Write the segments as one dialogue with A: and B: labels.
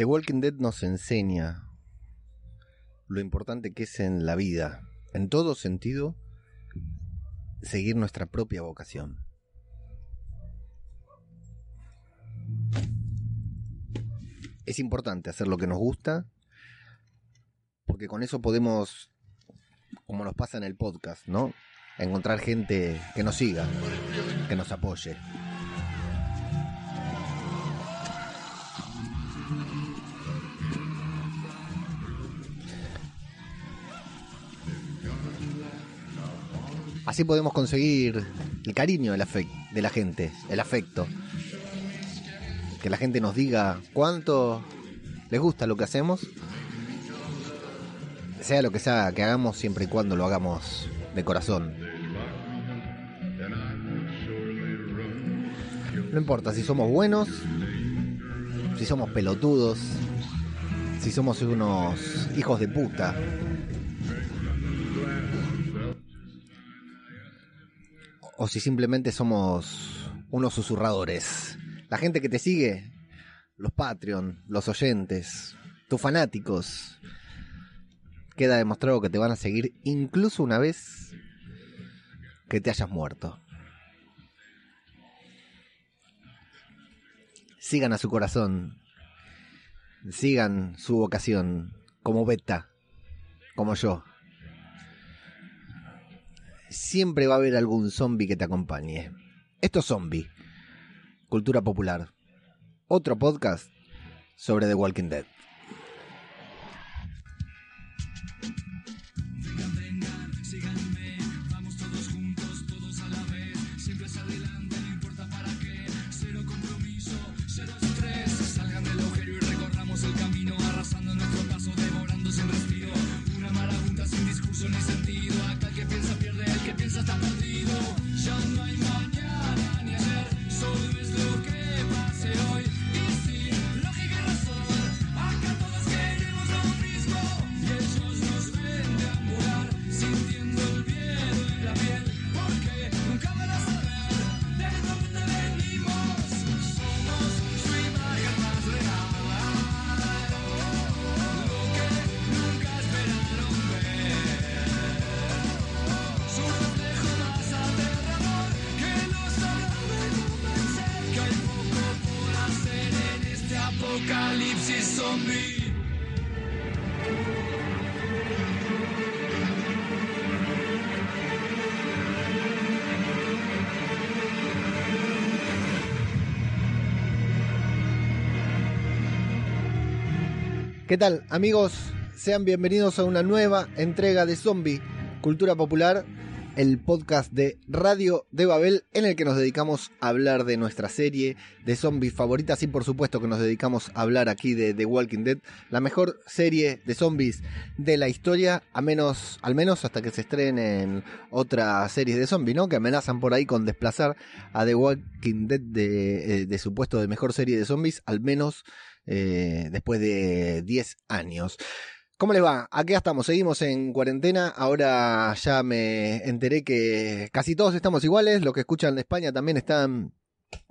A: The Walking Dead nos enseña lo importante que es en la vida, en todo sentido, seguir nuestra propia vocación. Es importante hacer lo que nos gusta, porque con eso podemos, como nos pasa en el podcast, ¿no? Encontrar gente que nos siga, que nos apoye. Así podemos conseguir el cariño de la, de la gente, el afecto. Que la gente nos diga cuánto les gusta lo que hacemos. Sea lo que sea que hagamos, siempre y cuando lo hagamos de corazón. No importa si somos buenos, si somos pelotudos, si somos unos hijos de puta, o si simplemente somos unos susurradores. La gente que te sigue, los Patreon, los oyentes, tus fanáticos, queda demostrado que te van a seguir incluso una vez que te hayas muerto. Sigan a su corazón, sigan su vocación, como Beta, como yo siempre va a haber algún zombie que te acompañe. Esto es Zombie, Cultura Popular. Otro podcast sobre The Walking Dead. ¿Qué tal amigos? Sean bienvenidos a una nueva entrega de Zombie, Cultura Popular, el podcast de Radio de Babel en el que nos dedicamos a hablar de nuestra serie de zombies favoritas y por supuesto que nos dedicamos a hablar aquí de The Walking Dead, la mejor serie de zombies de la historia, a menos, al menos hasta que se estrenen otras series de zombies, ¿no? Que amenazan por ahí con desplazar a The Walking Dead de, eh, de su puesto de mejor serie de zombies, al menos eh, después de 10 años. ¿Cómo les va? Aquí estamos, seguimos en cuarentena. Ahora ya me enteré que casi todos estamos iguales. Los que escuchan de España también están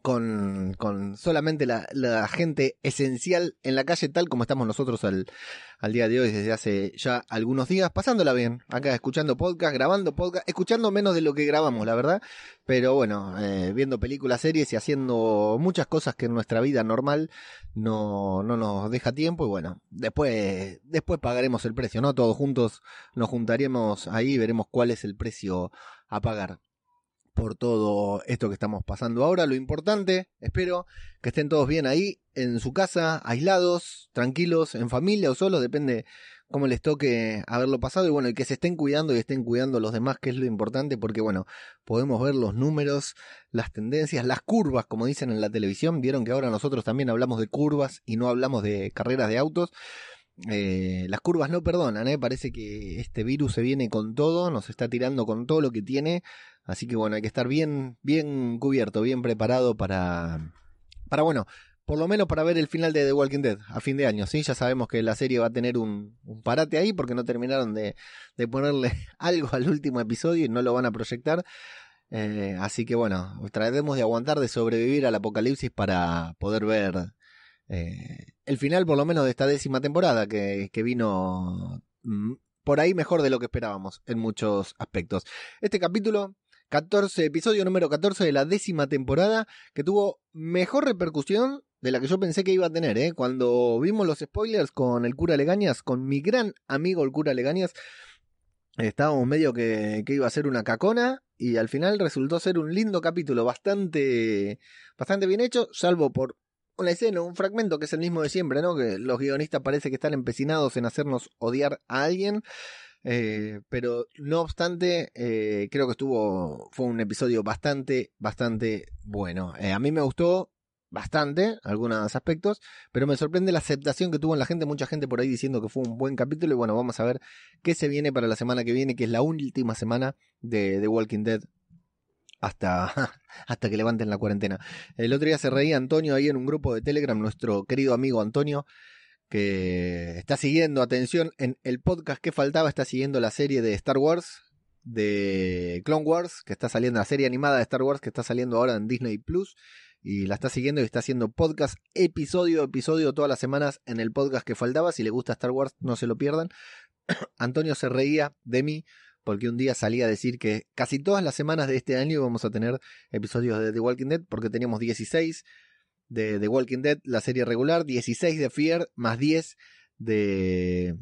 A: con, con solamente la, gente esencial en la calle, tal como estamos nosotros al, al, día de hoy, desde hace ya algunos días, pasándola bien, acá escuchando podcast, grabando podcast, escuchando menos de lo que grabamos, la verdad, pero bueno, eh, viendo películas, series y haciendo muchas cosas que en nuestra vida normal no, no nos deja tiempo y bueno, después, después pagaremos el precio, ¿no? Todos juntos nos juntaremos ahí y veremos cuál es el precio a pagar por todo esto que estamos pasando ahora. Lo importante, espero que estén todos bien ahí, en su casa, aislados, tranquilos, en familia o solos, depende cómo les toque haberlo pasado. Y bueno, y que se estén cuidando y estén cuidando a los demás, que es lo importante, porque bueno, podemos ver los números, las tendencias, las curvas, como dicen en la televisión. Vieron que ahora nosotros también hablamos de curvas y no hablamos de carreras de autos. Eh, las curvas no perdonan, ¿eh? parece que este virus se viene con todo, nos está tirando con todo lo que tiene, así que bueno, hay que estar bien, bien cubierto, bien preparado para, para bueno, por lo menos para ver el final de The Walking Dead a fin de año, ¿sí? Ya sabemos que la serie va a tener un, parate ahí porque no terminaron de, ponerle algo al último episodio y no lo van a proyectar. Eh, así que bueno, trataremos de aguantar, de sobrevivir al apocalipsis para poder ver eh, el final por lo menos de esta décima temporada que, que vino mm, por ahí mejor de lo que esperábamos en muchos aspectos. Este capítulo 14, episodio número 14 de la décima temporada, que tuvo mejor repercusión de la que yo pensé que iba a tener, ¿eh? Cuando vimos los spoilers con el cura Legañas, con mi gran amigo el cura Legañas, estábamos medio que, que iba a ser una cacona y al final resultó ser un lindo capítulo, bastante, bastante bien hecho, salvo por una escena, un fragmento que es el mismo de siempre, ¿no? Que los guionistas parece que están empecinados en hacernos odiar a alguien. Eh, pero no obstante, eh, creo que estuvo, fue un episodio bastante, bastante bueno. Eh, a mí me gustó bastante, algunos aspectos, pero me sorprende la aceptación que tuvo en la gente, mucha gente por ahí diciendo que fue un buen capítulo y bueno, vamos a ver qué se viene para la semana que viene, que es la última semana de The Walking Dead hasta, hasta que levanten la cuarentena. El otro día se reía Antonio ahí en un grupo de Telegram, nuestro querido amigo Antonio, que está siguiendo, atención, en el podcast que faltaba, está siguiendo la serie de Star Wars, de Clone Wars, que está saliendo, la serie animada de Star Wars que está saliendo ahora en Disney Plus, y la está siguiendo y está haciendo podcast episodio episodio todas las semanas en el podcast que faltaba. Si le gusta Star Wars, no se lo pierdan. Antonio se reía de mí porque un día salía a decir que casi todas las semanas de este año vamos a tener episodios de The Walking Dead porque teníamos 16 de Walking Dead, la serie regular, 16 de Fear, más 10 de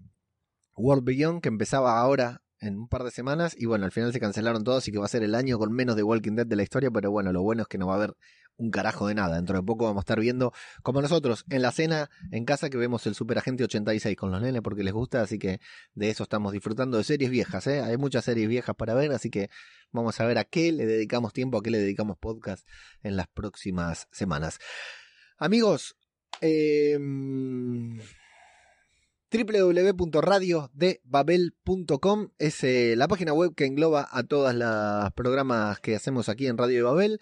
A: World Beyond, que empezaba ahora en un par de semanas. Y bueno, al final se cancelaron todos y que va a ser el año con menos de Walking Dead de la historia. Pero bueno, lo bueno es que no va a haber un carajo de nada. Dentro de poco vamos a estar viendo, como nosotros, en la cena en casa, que vemos el Super Agente 86 con los nenes porque les gusta. Así que de eso estamos disfrutando de series viejas. ¿eh? Hay muchas series viejas para ver. Así que vamos a ver a qué le dedicamos tiempo, a qué le dedicamos podcast en las próximas semanas. Amigos, eh, www.radiodebabel.com es la página web que engloba a todos los programas que hacemos aquí en Radio de Babel.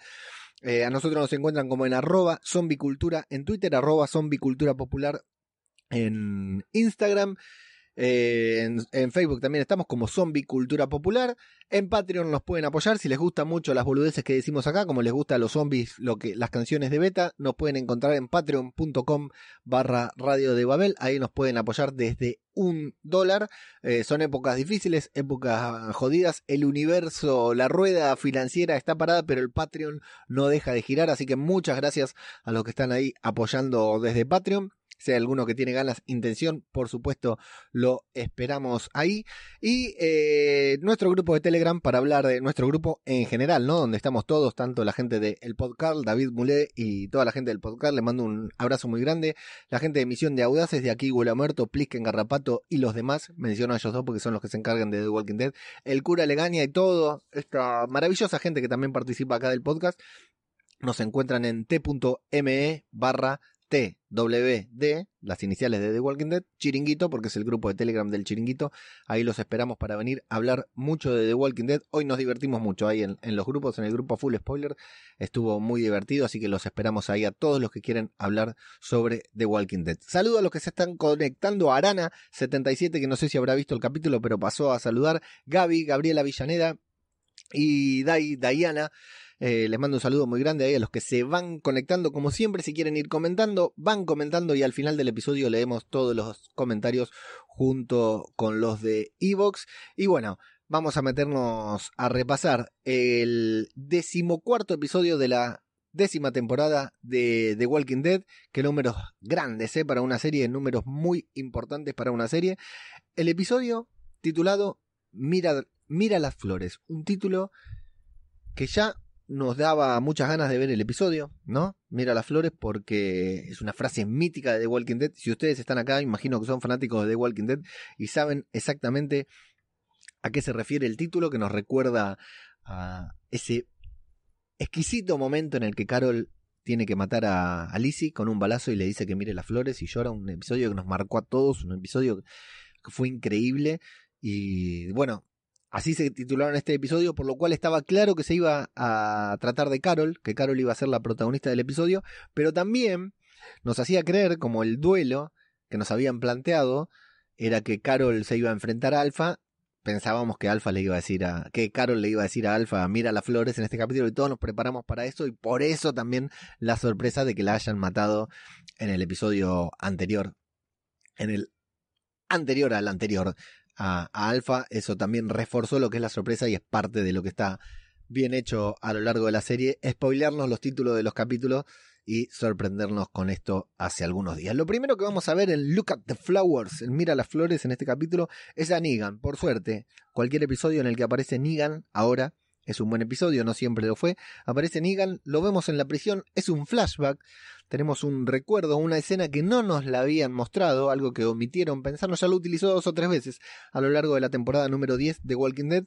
A: Eh, a nosotros nos encuentran como en arroba zombicultura en Twitter, arroba zombicultura popular en Instagram. Eh, en, Facebook también estamos como Zombie Cultura Popular. En Patreon nos pueden apoyar si les gusta mucho las boludeces que decimos acá, como les gusta a los zombies lo que, las canciones de beta, nos pueden encontrar en patreon.com barra radio de Babel. Ahí nos pueden apoyar desde un dólar. Eh, son épocas difíciles, épocas jodidas. El universo, la rueda financiera está parada, pero el Patreon no deja de girar. Así que muchas gracias a los que están ahí apoyando desde Patreon. Si hay alguno que tiene ganas, intención, por supuesto, lo esperamos ahí. Y eh, nuestro grupo de Telegram para hablar de nuestro grupo en general, ¿no? Donde estamos todos, tanto la gente del El podcast, David Mulé y toda la gente del podcast. Le mando un abrazo muy grande. La gente de Misión de Audaces, de aquí, Muerto, Plisken, Garrapato y los demás. Menciono a ellos dos porque son los que se encargan de The Walking Dead. El cura Legaña y todo. Esta maravillosa gente que también participa acá del podcast. Nos encuentran en t.me barra TWD, las iniciales de The Walking Dead, Chiringuito, porque es el grupo de Telegram del Chiringuito. Ahí los esperamos para venir a hablar mucho de The Walking Dead. Hoy nos divertimos mucho ahí en, los grupos, en el grupo Full Spoiler. Estuvo muy divertido, así que los esperamos ahí a todos los que quieren hablar sobre The Walking Dead. Saludo a los que se están conectando. Arana77, que no sé si habrá visto el capítulo, pero pasó a saludar. Gaby, Gabriela Villaneda y Dai, Diana. Eh, les mando un saludo muy grande ahí a los que se van conectando. Como siempre, si quieren ir comentando, van comentando y al final del episodio leemos todos los comentarios junto con los de Evox. Y bueno, vamos a meternos a repasar el decimocuarto episodio de la décima temporada de The Walking Dead, que números grandes, ¿eh? Para una serie, números muy importantes para una serie. El episodio titulado Mira, Mira las flores, un título que ya nos daba muchas ganas de ver el episodio, ¿no? Mira las flores porque es una frase mítica de The Walking Dead. Si ustedes están acá, imagino que son fanáticos de The Walking Dead y saben exactamente a qué se refiere el título que nos recuerda a ese exquisito momento en el que Carol tiene que matar a, a Lizzie con un balazo y le dice que mire las flores y llora. Un episodio que nos marcó a todos, un episodio que fue increíble. Y bueno, Así se titularon este episodio, por lo cual estaba claro que se iba a tratar de Carol, que Carol iba a ser la protagonista del episodio, pero también nos hacía creer como el duelo que nos habían planteado era que Carol se iba a enfrentar a Alpha, pensábamos que Alfa le iba a decir a, que Carol le iba a decir a Alfa, mira las flores en este capítulo y todos nos preparamos para eso y por eso también la sorpresa de que la hayan matado en el episodio anterior, en el anterior al anterior a, a Alfa, eso también reforzó lo que es la sorpresa y es parte de lo que está bien hecho a lo largo de la serie, spoilearnos los títulos de los capítulos y sorprendernos con esto hace algunos días. Lo primero que vamos a ver en Look at the Flowers, en Mira las Flores en este capítulo, es a Negan. Por suerte, cualquier episodio en el que aparece Negan ahora es un buen episodio, no siempre lo fue. Aparece Negan, lo vemos en la prisión, es un flashback. Tenemos un recuerdo, una escena que no nos la habían mostrado, algo que omitieron pensarnos, ya lo utilizó dos o tres veces a lo largo de la temporada número 10 de Walking Dead.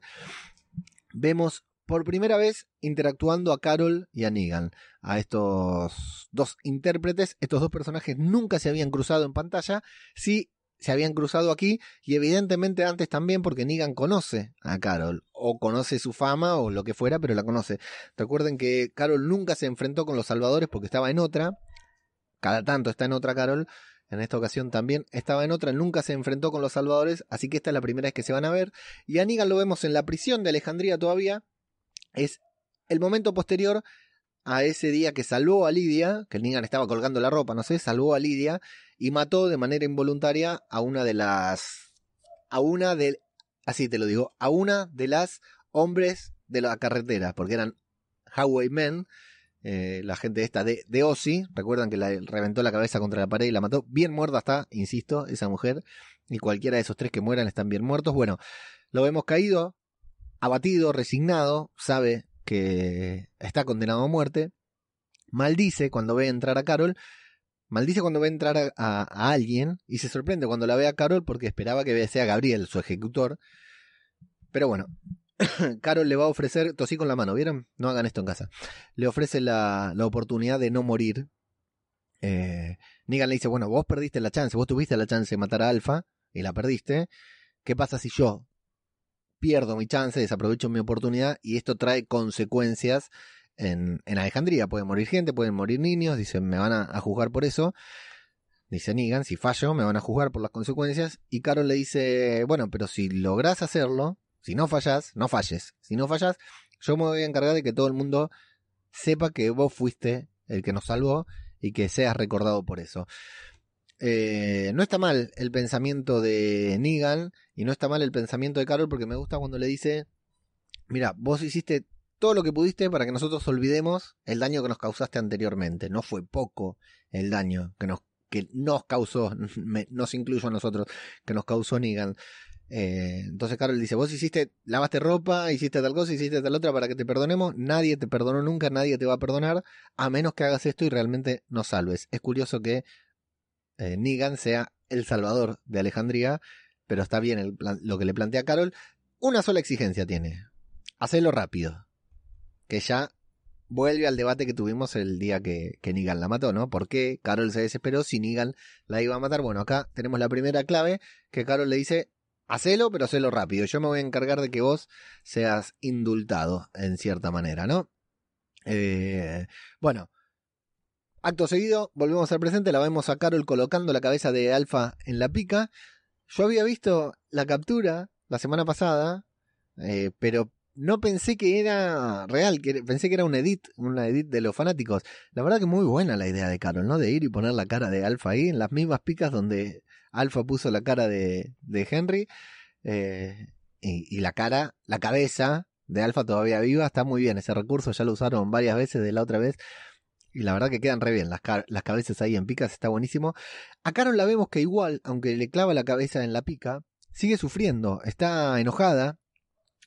A: Vemos por primera vez interactuando a Carol y a Negan, a estos dos intérpretes. Estos dos personajes nunca se habían cruzado en pantalla, sí se habían cruzado aquí y evidentemente antes también porque Negan conoce a Carol o conoce su fama o lo que fuera, pero la conoce. Recuerden que Carol nunca se enfrentó con los salvadores porque estaba en otra, cada tanto está en otra Carol, en esta ocasión también estaba en otra, nunca se enfrentó con los salvadores, así que esta es la primera vez que se van a ver. Y a Negan lo vemos en la prisión de Alejandría todavía, es el momento posterior a ese día que salvó a Lidia, que Negan estaba colgando la ropa, no sé, salvó a Lidia y mató de manera involuntaria a una de las a una de así te lo digo, a una de las hombres de la carretera, porque eran Highwaymen, eh, la gente esta de, de recuerdan que la reventó la cabeza contra la pared y la mató, bien muerta está, insisto, esa mujer, y cualquiera de esos tres que mueran están bien muertos. Bueno, lo hemos caído, abatido, resignado, sabe que está condenado a muerte, maldice cuando ve entrar a Carol, maldice cuando ve entrar a, a, alguien y se sorprende cuando la ve a Carol porque esperaba que sea Gabriel, su ejecutor. Pero bueno, Carol le va a ofrecer, tosí con la mano, ¿vieron? No hagan esto en casa. Le ofrece la, la oportunidad de no morir. Eh, Negan le dice, bueno, vos perdiste la chance, vos tuviste la chance de matar a Alfa y la perdiste. ¿Qué pasa si yo pierdo mi chance, desaprovecho mi oportunidad y esto trae consecuencias en, en Alejandría. Puede morir gente, pueden morir niños, dicen, me van a, a juzgar por eso. Dice Negan, si fallo, me van a juzgar por las consecuencias. Y Carol le dice, bueno, pero si logras hacerlo, si no fallas, no falles. Si no fallas, yo me voy a encargar de que todo el mundo sepa que vos fuiste el que nos salvó y que seas recordado por eso. Eh, no está mal el pensamiento de Negan y no está mal el pensamiento de Carol porque me gusta cuando le dice, mira, vos hiciste todo lo que pudiste para que nosotros olvidemos el daño que nos causaste anteriormente. No fue poco el daño que nos, que nos causó, nos incluyo a nosotros, que nos causó Negan. Eh, entonces Carol dice, vos hiciste, lavaste ropa, hiciste tal cosa, hiciste tal otra para que te perdonemos, nadie te perdonó nunca, nadie te va a perdonar, a menos que hagas esto y realmente nos salves. Es curioso que eh, Negan sea el salvador de Alejandría, pero está bien lo que le plantea Carol. Una sola exigencia tiene, hacerlo rápido, que ya vuelve al debate que tuvimos el día que, que Negan la mató, ¿no? ¿Por qué Carol se desesperó si Negan la iba a matar? Bueno, acá tenemos la primera clave que Carol le dice, hacelo, pero hacelo rápido. Yo me voy a encargar de que vos seas indultado, en cierta manera, ¿no? Eh, bueno, acto seguido, volvemos al presente, la vemos a Carol colocando la cabeza de Alfa en la pica. Yo había visto la captura la semana pasada, eh, pero no pensé que era real, que pensé que era un edit, una edit de los fanáticos. La verdad que muy buena la idea de Carol, ¿no? De ir y poner la cara de Alfa ahí, en las mismas picas donde Alfa puso la cara de, de Henry. Eh, y, la cara, la cabeza de Alfa todavía viva, está muy bien. Ese recurso ya lo usaron varias veces de la otra vez. Y la verdad que quedan re bien. Las, las cabezas ahí en picas está buenísimo. A Carol la vemos que igual, aunque le clava la cabeza en la pica, sigue sufriendo. Está enojada.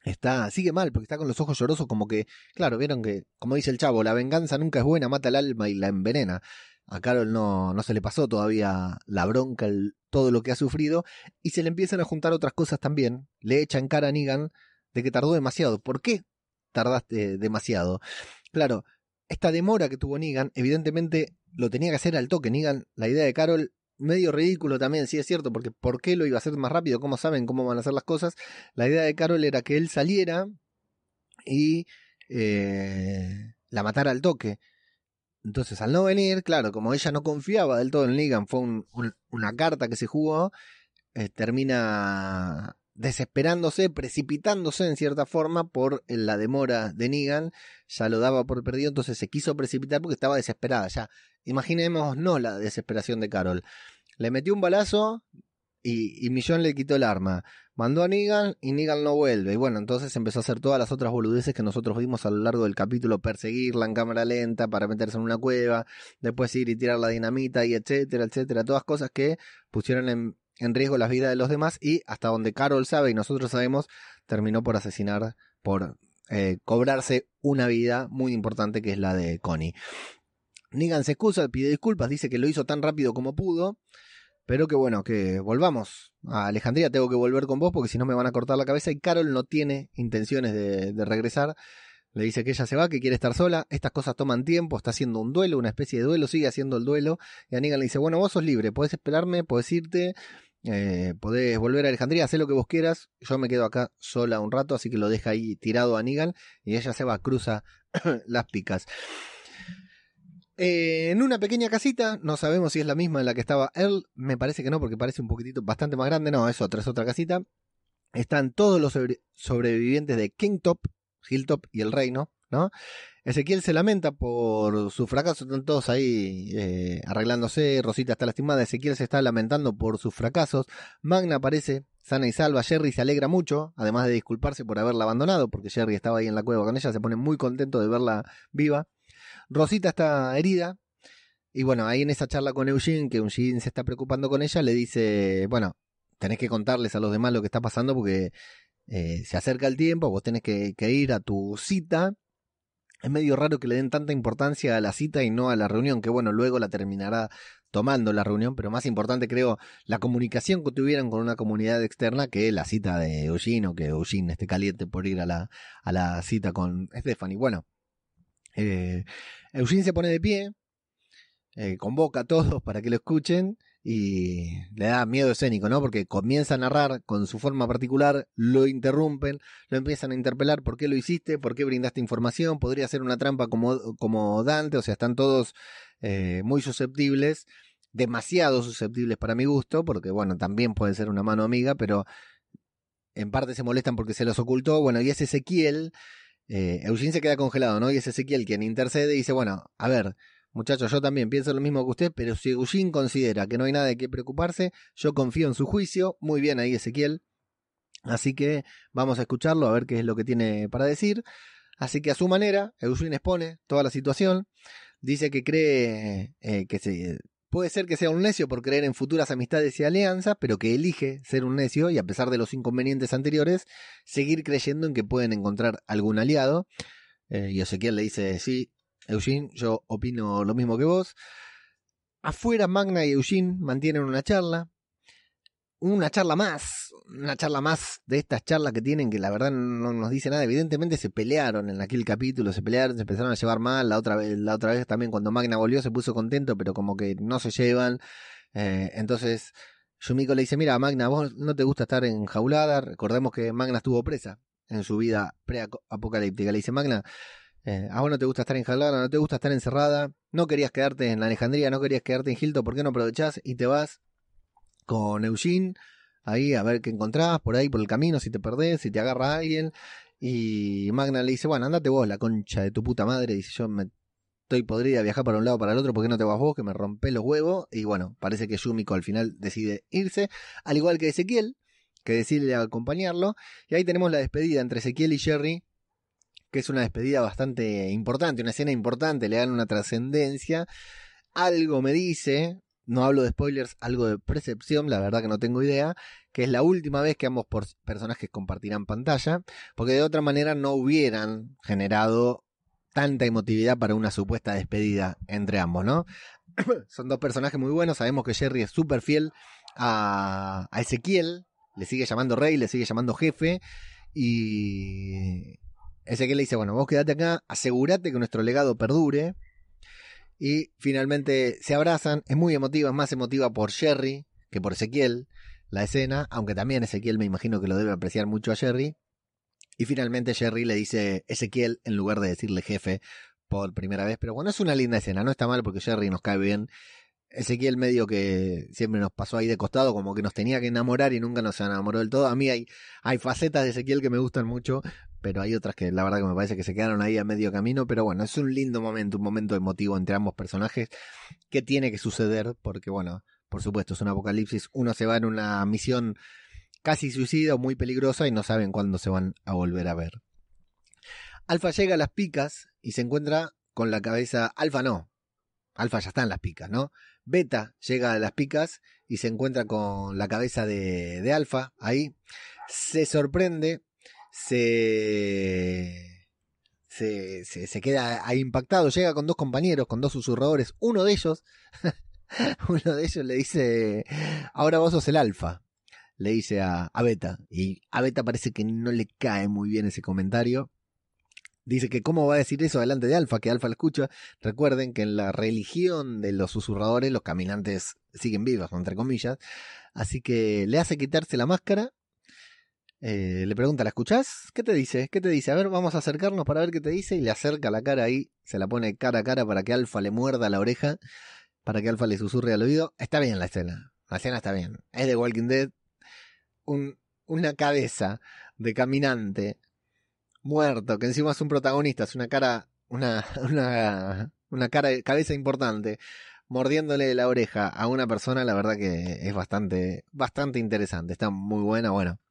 A: Está, sigue mal porque está con los ojos llorosos como que, claro, vieron que, como dice el chavo, la venganza nunca es buena, mata el alma y la envenena. A Carol no, no se le pasó todavía la bronca, todo lo que ha sufrido, y se le empiezan a juntar otras cosas también. Le echa en cara a Negan de que tardó demasiado. ¿Por qué tardaste demasiado? Claro, esta demora que tuvo Negan, evidentemente lo tenía que hacer al toque. Negan, la idea de Carol, medio ridículo también, sí es cierto, porque ¿por qué lo iba a hacer más rápido? ¿Cómo saben cómo van a hacer las cosas? La idea de Carol era que él saliera y eh, la matara al toque. Entonces, al no venir, claro, como ella no confiaba del todo en Negan, fue un, un, una carta que se jugó, eh, termina desesperándose, precipitándose en cierta forma por la demora de Negan, ya lo daba por perdido, entonces se quiso precipitar porque estaba desesperada. Ya, imaginemos no la desesperación de Carol. Le metió un balazo y, y Millón le quitó el arma. Mandó a Negan y Negan no vuelve. Y bueno, entonces empezó a hacer todas las otras boludeces que nosotros vimos a lo largo del capítulo, perseguirla en cámara lenta para meterse en una cueva, después ir y tirar la dinamita y etcétera, etcétera. Todas cosas que pusieron en, en riesgo las vidas de los demás y hasta donde Carol sabe y nosotros sabemos, terminó por asesinar, por eh, cobrarse una vida muy importante que es la de Connie. Negan se excusa, pide disculpas, dice que lo hizo tan rápido como pudo, pero que bueno, que volvamos a Alejandría, tengo que volver con vos porque si no me van a cortar la cabeza y Carol no tiene intenciones de, de regresar. Le dice que ella se va, que quiere estar sola. Estas cosas toman tiempo, está haciendo un duelo, una especie de duelo, sigue haciendo el duelo. Y a Negan le dice, bueno, vos sos libre, podés esperarme, podés irte, eh, podés volver a Alejandría, hacer lo que vos quieras. Yo me quedo acá sola un rato, así que lo deja ahí tirado a Negan y ella se va, cruza las picas. Eh, en una pequeña casita, no sabemos si es la misma en la que estaba Earl, me parece que no, porque parece un poquitito bastante más grande, no, es otra, es otra casita. Están todos los sobrevivientes de Kingtop, Hilltop y el Reino, ¿no? Ezequiel se lamenta por su fracaso, están todos ahí eh, arreglándose, Rosita está lastimada, Ezequiel se está lamentando por sus fracasos, Magna aparece sana y salva, Jerry se alegra mucho, además de disculparse por haberla abandonado, porque Jerry estaba ahí en la cueva con ella, se pone muy contento de verla viva. Rosita está herida, y bueno, ahí en esa charla con Eugene, que Eugene se está preocupando con ella, le dice, bueno, tenés que contarles a los demás lo que está pasando porque eh, se acerca el tiempo, vos tenés que, que, ir a tu cita. Es medio raro que le den tanta importancia a la cita y no a la reunión, que bueno, luego la terminará tomando la reunión, pero más importante creo la comunicación que tuvieran con una comunidad externa que la cita de Eugene o que Eugene esté caliente por ir a la, a la cita con Stephanie. Bueno, eh, Eugene se pone de pie, eh, convoca a todos para que lo escuchen y le da miedo escénico, ¿no? Porque comienza a narrar con su forma particular, lo interrumpen, lo empiezan a interpelar, ¿por qué lo hiciste? ¿Por qué brindaste información? Podría ser una trampa como, como Dante, o sea, están todos eh, muy susceptibles, demasiado susceptibles para mi gusto, porque bueno, también puede ser una mano amiga, pero en parte se molestan porque se los ocultó, bueno, y es Ezequiel, eh, Eugene se queda congelado, ¿no? Y es Ezequiel quien intercede y dice, bueno, a ver, Muchachos, yo también pienso lo mismo que usted, pero si Eugene considera que no hay nada de qué preocuparse, yo confío en su juicio. Muy bien ahí, Ezequiel. Así que vamos a escucharlo, a ver qué es lo que tiene para decir. Así que a su manera, Eugene expone toda la situación. Dice que cree eh, que se, puede ser que sea un necio por creer en futuras amistades y alianzas, pero que elige ser un necio y a pesar de los inconvenientes anteriores, seguir creyendo en que pueden encontrar algún aliado. Eh, y Ezequiel le dice, sí, Eugene, yo opino lo mismo que vos. Afuera, Magna y Eugene mantienen una charla. Una charla más, una charla más de estas charlas que tienen que la verdad no nos dice nada. Evidentemente se pelearon en aquel capítulo, se pelearon, se empezaron a llevar mal. La otra vez, la otra vez también cuando Magna volvió se puso contento, pero como que no se llevan. Eh, entonces Yumiko le dice, mira Magna, vos no te gusta estar enjaulada. Recordemos que Magna estuvo presa en su vida pre-apocalíptica. Le dice, Magna, eh, ah, bueno, te gusta estar en Jalana, no te gusta estar encerrada, no querías quedarte en Alejandría, no querías quedarte en Hilton, ¿por qué no aprovechás y te vas con Eugene ahí a ver qué encontrás por ahí por el camino, si te perdés, si te agarra alguien? Y Magna le dice, bueno, andate vos, la concha de tu puta madre, dice yo me estoy podrida viajar para un lado para el otro, ¿por qué no te vas vos? Que me rompé los huevos. Y bueno, parece que Yumiko al final decide irse, al igual que Ezequiel, que decide acompañarlo. Y ahí tenemos la despedida entre Ezequiel y Jerry, que es una despedida bastante importante, una escena importante, le dan una trascendencia. Algo me dice, no hablo de spoilers, algo de percepción, la verdad que no tengo idea, que es la última vez que ambos personajes compartirán pantalla, porque de otra manera no hubieran generado tanta emotividad para una supuesta despedida entre ambos, ¿no? Son dos personajes muy buenos, sabemos que Jerry es súper fiel a, Ezequiel, le sigue llamando rey, le sigue llamando jefe, y Ezequiel le dice, bueno, vos quedate acá, asegúrate que nuestro legado perdure. Y finalmente se abrazan. Es muy emotiva, es más emotiva por Jerry que por Ezequiel la escena, aunque también Ezequiel me imagino que lo debe apreciar mucho a Jerry. Y finalmente Jerry le dice Ezequiel en lugar de decirle jefe por primera vez. Pero bueno, es una linda escena, no está mal porque Jerry nos cae bien. Ezequiel medio que siempre nos pasó ahí de costado, como que nos tenía que enamorar y nunca nos enamoró del todo. A mí hay, hay facetas de Ezequiel que me gustan mucho, pero hay otras que la verdad que me parece que se quedaron ahí a medio camino. Pero bueno, es un lindo momento, un momento emotivo entre ambos personajes que tiene que suceder porque bueno, por supuesto es un apocalipsis. Uno se va en una misión casi suicida muy peligrosa y no saben cuándo se van a volver a ver. Alfa llega a las picas y se encuentra con la cabeza. Alfa no. Alfa ya está en las picas, ¿no? Beta llega a las picas y se encuentra con la cabeza de, de Alfa ahí. Se sorprende, se, se, se, queda impactado. Llega con dos compañeros, con dos susurradores. Uno de ellos, uno de ellos le dice: Ahora vos sos el Alfa. Le dice a, a Beta. Y a Beta parece que no le cae muy bien ese comentario. Dice que cómo va a decir eso delante de Alfa, que Alfa lo escucha. Recuerden que en la religión de los susurradores los caminantes siguen vivos, entre comillas. Así que le hace quitarse la máscara. Eh, le pregunta, ¿la escuchás? ¿Qué te dice? ¿Qué te dice? A ver, vamos a acercarnos para ver qué te dice. Y le acerca la cara ahí, se la pone cara a cara para que Alfa le muerda la oreja, para que Alfa le susurre al oído. Está bien la escena. La escena está bien. Es de Walking Dead. Un, una cabeza de caminante muerto, que encima es un protagonista, es una cara, una, una, una cara, cabeza importante, mordiéndole la oreja a una persona, la verdad que es bastante, bastante interesante, está muy buena, bueno.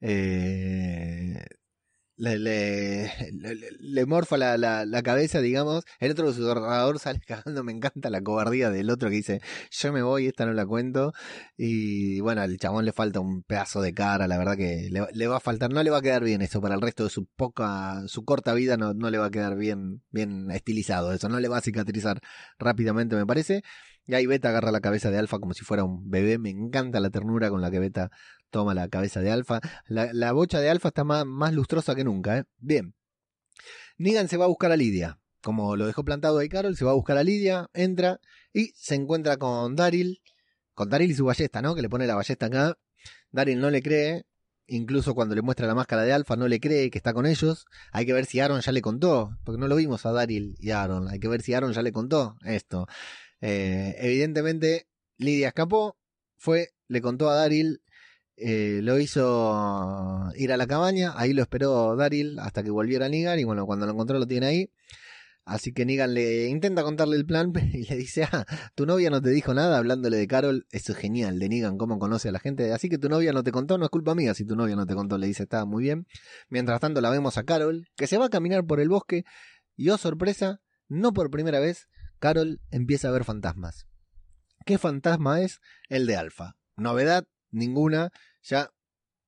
A: Eh, le, morfa la, cabeza, digamos. El otro susurrador sale cagando. Me encanta la cobardía del otro que dice: Yo me voy, esta no la cuento. Y bueno, al chabón le falta un pedazo de cara. La verdad que le, le va a faltar, no le va a quedar bien eso para el resto de su poca, su corta vida. No, no le va a quedar bien, bien estilizado. Eso no le va a cicatrizar rápidamente, me parece. Y ahí Beta agarra la cabeza de Alfa como si fuera un bebé. Me encanta la ternura con la que Beta toma la cabeza de Alfa. La, bocha de Alfa está más, más lustrosa que nunca. ¿eh? Bien. Negan se va a buscar a Lidia. Como lo dejó plantado ahí Carol, se va a buscar a Lidia, entra y se encuentra con Daryl. Con Daryl y su ballesta, ¿no? Que le pone la ballesta acá. Daryl no le cree. Incluso cuando le muestra la máscara de Alfa, no le cree que está con ellos. Hay que ver si Aaron ya le contó. Porque no lo vimos a Daryl y Aaron. Hay que ver si Aaron ya le contó esto. Eh, evidentemente, Lidia escapó, fue, le contó a Daryl, eh, lo hizo ir a la cabaña, ahí lo esperó Daryl hasta que volviera Negan y bueno, cuando lo encontró lo tiene ahí. Así que Negan le intenta contarle el plan y le dice, ah, tu novia no te dijo nada hablándole de Carol. Eso es genial, de Negan, cómo conoce a la gente. Así que tu novia no te contó, no es culpa mía si tu novia no te contó, le dice, está muy bien. Mientras tanto la vemos a Carol, que se va a caminar por el bosque y oh sorpresa, no por primera vez, Carol empieza a ver fantasmas. ¿Qué fantasma es? El de Alfa. Novedad ninguna, ya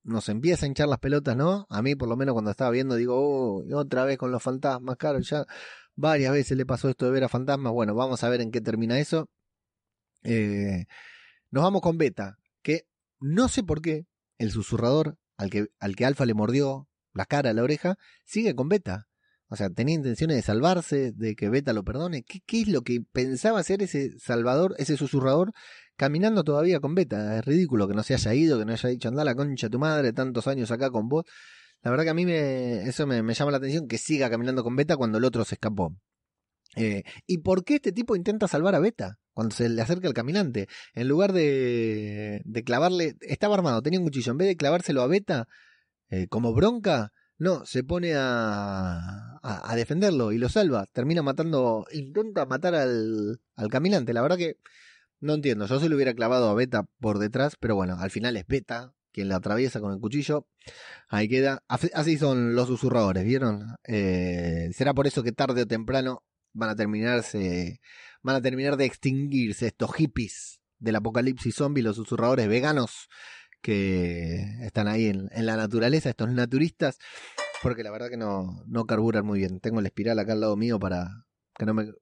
A: nos empieza a hinchar las pelotas, ¿no? A mí por lo menos cuando estaba viendo digo, oh, otra vez con los fantasmas, Carol, ya varias veces le pasó esto de ver a fantasmas. Bueno, vamos a ver en qué termina eso. Eh, nos vamos con Beta, que no sé por qué el susurrador al que, al que Alfa le mordió la cara, la oreja, sigue con Beta. O sea, tenía intenciones de salvarse, de que Beta lo perdone. ¿Qué, ¿Qué, es lo que pensaba hacer ese salvador, ese susurrador, caminando todavía con Beta? Es ridículo que no se haya ido, que no haya dicho, anda la concha tu madre, tantos años acá con vos. La verdad que a mí me, eso me, llama la atención, que siga caminando con Beta cuando el otro se escapó. Eh, ¿Y por qué este tipo intenta salvar a Beta? Cuando se le acerca el caminante. En lugar de, de clavarle, estaba armado, tenía un cuchillo. En vez de clavárselo a Beta, eh, como bronca, no, se pone a, a, defenderlo y lo salva. Termina matando, intenta matar al, al caminante. La verdad que no entiendo. Yo se lo hubiera clavado a Beta por detrás, pero bueno, al final es Beta quien la atraviesa con el cuchillo. Ahí queda. Así son los susurradores, ¿vieron? Eh, será por eso que tarde o temprano van a terminarse, van a terminar de extinguirse estos hippies del apocalipsis zombie, los susurradores veganos que están ahí en, la naturaleza, estos naturistas, porque la verdad que no, no carburan muy bien. Tengo la espiral acá al lado mío para que no me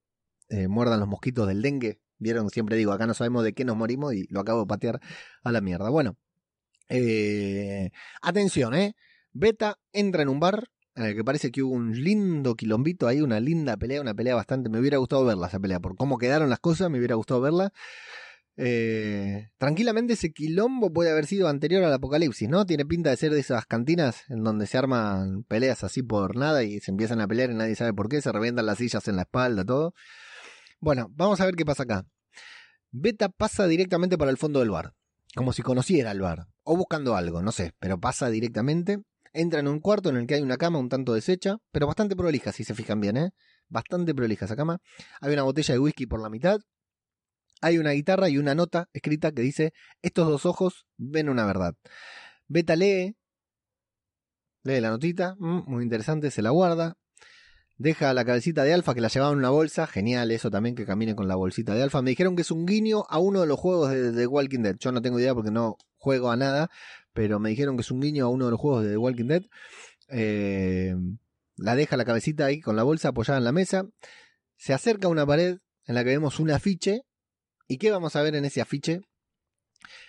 A: eh, muerdan los mosquitos del dengue. Vieron, siempre digo, acá no sabemos de qué nos morimos y lo acabo de patear a la mierda. Bueno, eh, atención, ¿eh? Beta entra en un bar en el que parece que hubo un lindo quilombito ahí, una linda pelea, una pelea bastante. Me hubiera gustado verla esa pelea, por cómo quedaron las cosas, me hubiera gustado verla. Eh, tranquilamente ese quilombo puede haber sido anterior al apocalipsis, ¿no? Tiene pinta de ser de esas cantinas en donde se arman peleas así por nada y se empiezan a pelear y nadie sabe por qué, se revientan las sillas en la espalda, todo. Bueno, vamos a ver qué pasa acá. Beta pasa directamente para el fondo del bar, como si conociera el bar, o buscando algo, no sé, pero pasa directamente. Entra en un cuarto en el que hay una cama un tanto deshecha, pero bastante prolija si se fijan bien, ¿eh? Bastante prolija esa cama. Hay una botella de whisky por la mitad. Hay una guitarra y una nota escrita que dice, estos dos ojos ven una verdad. Beta lee, lee la notita, mm, muy interesante, se la guarda, deja la cabecita de Alfa que la llevaba en una bolsa, genial eso también que camine con la bolsita de Alfa. Me dijeron que es un guiño a uno de los juegos de The Walking Dead. Yo no tengo idea porque no juego a nada, pero me dijeron que es un guiño a uno de los juegos de The Walking Dead. Eh, la deja la cabecita ahí con la bolsa apoyada en la mesa. Se acerca a una pared en la que vemos un afiche. ¿Y qué vamos a ver en ese afiche?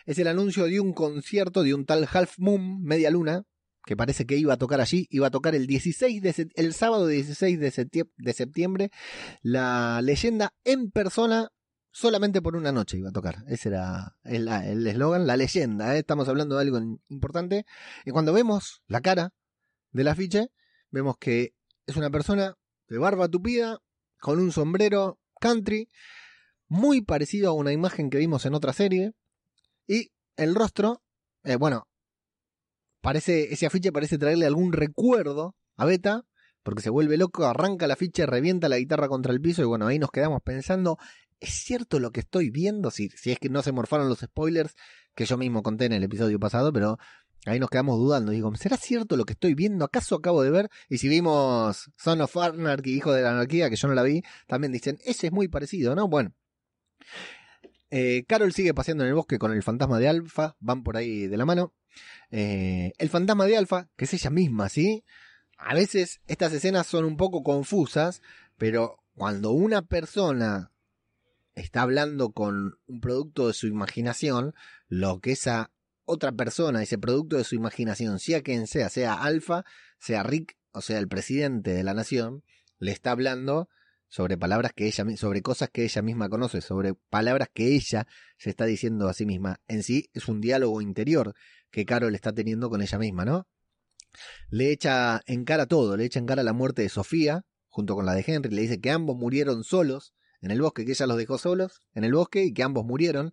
A: Es el anuncio de un concierto de un tal Half Moon, media luna, que parece que iba a tocar allí, iba a tocar el 16 de el sábado 16 de, de septiembre, la leyenda en persona solamente por una noche iba a tocar. Ese era el eslogan, la leyenda. ¿eh? Estamos hablando de algo importante. Y cuando vemos la cara del afiche, vemos que es una persona de barba tupida, con un sombrero country, muy parecido a una imagen que vimos en otra serie. Y el rostro, eh, bueno, parece, ese afiche parece traerle algún recuerdo a Beta, porque se vuelve loco, arranca la ficha, revienta la guitarra contra el piso y bueno, ahí nos quedamos pensando, ¿es cierto lo que estoy viendo? Si, si es que no se morfaron los spoilers que yo mismo conté en el episodio pasado, pero ahí nos quedamos dudando. Digo, ¿será cierto lo que estoy viendo? ¿Acaso acabo de ver? Y si vimos Son of Anarchy, Hijo de la Anarquía, que yo no la vi, también dicen, ese es muy parecido, ¿no? Bueno. Eh, Carol sigue paseando en el bosque con el fantasma de Alfa, van por ahí de la mano. Eh, el fantasma de Alfa, que es ella misma, ¿sí? A veces estas escenas son un poco confusas, pero cuando una persona está hablando con un producto de su imaginación, lo que esa otra persona, ese producto de su imaginación, sea quien sea, sea Alfa, sea Rick, o sea el presidente de la nación, le está hablando sobre palabras que ella, sobre cosas que ella misma conoce, sobre palabras que ella se está diciendo a sí misma. En sí es un diálogo interior que Carol está teniendo con ella misma, ¿no? Le echa en cara todo, le echa en cara la muerte de Sofía, junto con la de Henry, le dice que ambos murieron solos en el bosque, que ella los dejó solos en el bosque y que ambos murieron.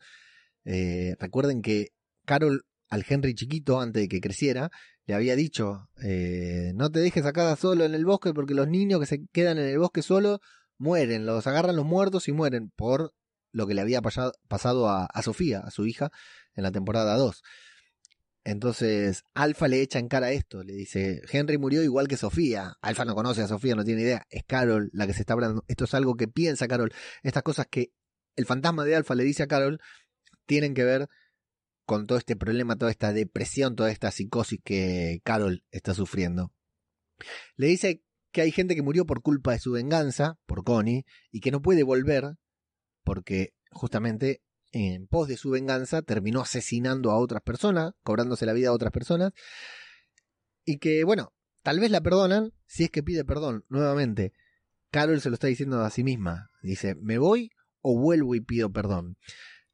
A: Eh, recuerden que Carol al Henry chiquito, antes de que creciera, le había dicho, eh, no te dejes acá solo en el bosque porque los niños que se quedan en el bosque solo mueren, los agarran los muertos y mueren por lo que le había pasado a, a Sofía, a su hija, en la temporada 2. Entonces, Alfa le echa en cara esto, le dice, Henry murió igual que Sofía. Alfa no conoce a Sofía, no tiene idea. Es Carol la que se está hablando. Esto es algo que piensa Carol. Estas cosas que el fantasma de Alfa le dice a Carol tienen que ver con todo este problema, toda esta depresión, toda esta psicosis que Carol está sufriendo. Le dice que hay gente que murió por culpa de su venganza, por Connie, y que no puede volver porque justamente en pos de su venganza, terminó asesinando a otras personas, cobrándose la vida a otras personas, y que, bueno, tal vez la perdonan si es que pide perdón. Nuevamente, Carol se lo está diciendo a sí misma. Dice, ¿me voy o vuelvo y pido perdón?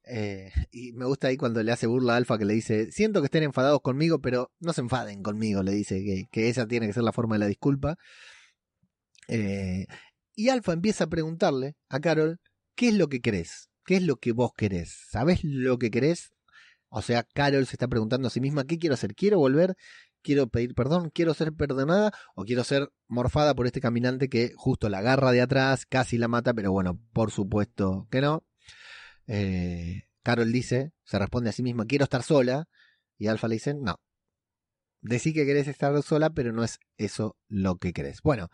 A: Eh, y me gusta ahí cuando le hace burla a Alfa que le dice, siento que estén enfadados conmigo, pero no se enfaden conmigo, le dice que, esa tiene que ser la forma de la disculpa. Eh, y Alfa empieza a preguntarle a Carol, ¿qué es lo que crees? ¿Qué es lo que vos querés? ¿Sabés lo que querés? O sea, Carol se está preguntando a sí misma, ¿qué quiero hacer? ¿Quiero volver? ¿Quiero pedir perdón? ¿Quiero ser perdonada? ¿O quiero ser morfada por este caminante que justo la agarra de atrás, casi la mata, pero bueno, por supuesto que no? Eh, Carol dice, se responde a sí misma, quiero estar sola. Y Alfa le dice, no. Decí que querés estar sola, pero no es eso lo que querés. Bueno,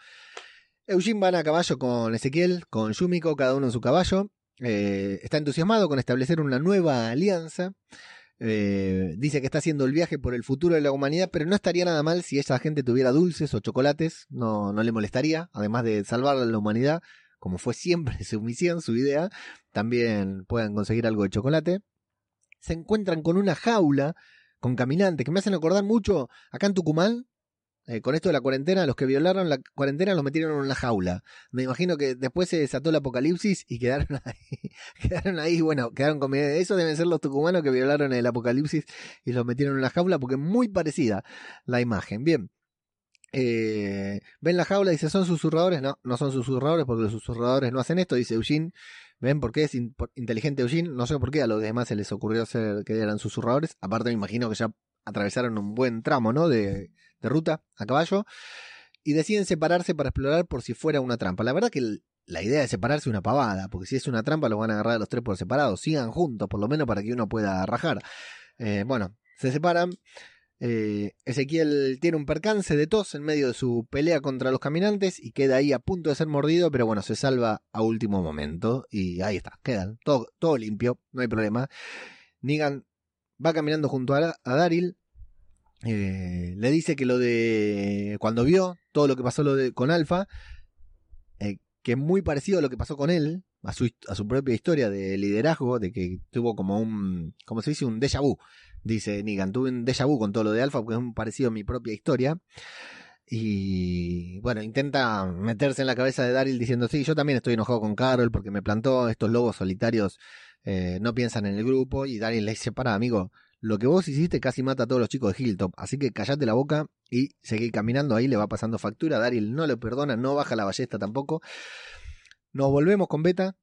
A: Eugene van a caballo con Ezequiel, con Yumiko, cada uno en su caballo. Eh, está entusiasmado con establecer una nueva alianza. Eh, dice que está haciendo el viaje por el futuro de la humanidad, pero no estaría nada mal si esa gente tuviera dulces o chocolates, no, no le molestaría, además de salvar a la humanidad, como fue siempre su misión, su idea, también puedan conseguir algo de chocolate. Se encuentran con una jaula con caminantes que me hacen acordar mucho acá en Tucumán, eh, con esto de la cuarentena, los que violaron la cuarentena los metieron en una jaula. Me imagino que después se desató el apocalipsis y quedaron ahí, quedaron ahí, bueno, quedaron con eso deben ser los tucumanos que violaron el apocalipsis y los metieron en una jaula porque es muy parecida la imagen. Bien. Eh, ven la jaula y dice, ¿son susurradores? No, no son susurradores porque los susurradores no hacen esto, dice Eugene. ¿Ven por qué es inteligente Eugene? No sé por qué a los demás se les ocurrió hacer que eran susurradores. Aparte me imagino que ya atravesaron un buen tramo, ¿no? De, de ruta a caballo. Y deciden separarse para explorar por si fuera una trampa. La verdad que la idea de separarse es una pavada, porque si es una trampa los van a agarrar a los tres por separado. Sigan juntos, por lo menos para que uno pueda rajar. Eh, bueno, se separan. Eh, Ezequiel tiene un percance de tos en medio de su pelea contra los caminantes y queda ahí a punto de ser mordido, pero bueno, se salva a último momento y ahí está, quedan, todo, todo limpio, no hay problema. Negan va caminando junto a, Daryl, eh, le dice que lo de cuando vio todo lo que pasó lo de, con Alfa, eh, que es muy parecido a lo que pasó con él, a su, a su propia historia de liderazgo, de que tuvo como un, ¿cómo se dice? Un déjà vu dice Negan. Tuve un déjà vu con todo lo de Alpha porque es un parecido a mi propia historia. Y bueno, intenta meterse en la cabeza de Daryl diciendo, sí, yo también estoy enojado con Carol porque me plantó, estos lobos solitarios eh, no piensan en el grupo. Y Daryl le dice, para amigo, lo que vos hiciste casi mata a todos los chicos de Hilltop, así que callate la boca y seguí caminando ahí, le va pasando factura. Daryl no le perdona, no baja la ballesta tampoco. Nos volvemos con Beta,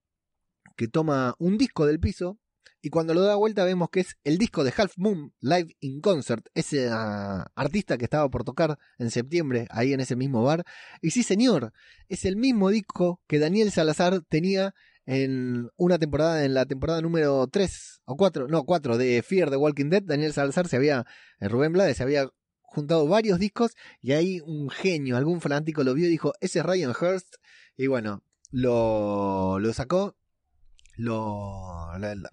A: que toma un disco del piso y cuando lo da vuelta vemos que es el disco de Half Moon Live in Concert, ese ah, artista que estaba por tocar en septiembre ahí en ese mismo bar. Y sí, señor, es el mismo disco que Daniel Salazar tenía en una temporada, en la temporada número 3 o 4, no, 4 de Fear the Walking Dead. Daniel Salazar se había, eh, Rubén Blades se había juntado varios discos y ahí un genio, algún fanático lo vio y dijo, ese es Ryan Hurst. Y bueno, lo, lo sacó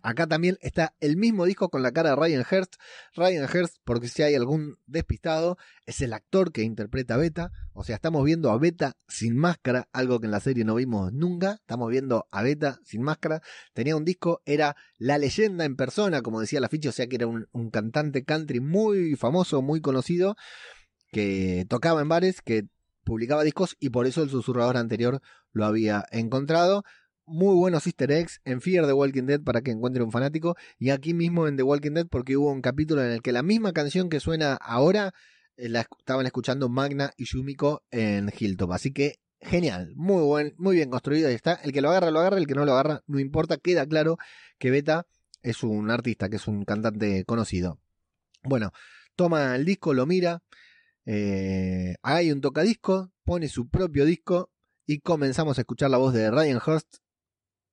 A: acá también está el mismo disco con la cara de Ryan Hurst. Ryan Hurst, porque si hay algún despistado, es el actor que interpreta a Beta. O sea, estamos viendo a Beta sin máscara, algo que en la serie no vimos nunca. Estamos viendo a Beta sin máscara. Tenía un disco, era la leyenda en persona, como decía la ficha, o sea que era un cantante country muy famoso, muy conocido, que tocaba en bares, que publicaba discos y por eso el susurrador anterior lo había encontrado muy buenos easter eggs en Fear the Walking Dead para que encuentre un fanático y aquí mismo en The Walking Dead porque hubo un capítulo en el que la misma canción que suena ahora eh, la estaban escuchando Magna y Yumiko en Hilltop. Así que genial, muy buen, muy bien construido ahí está. El que lo agarra, lo agarra, el que no lo agarra, no importa, queda claro que Beta es un artista, que es un cantante conocido. Bueno, toma el disco, lo mira, eh, hay un tocadisco, pone su propio disco y comenzamos a escuchar la voz de Ryan Hurst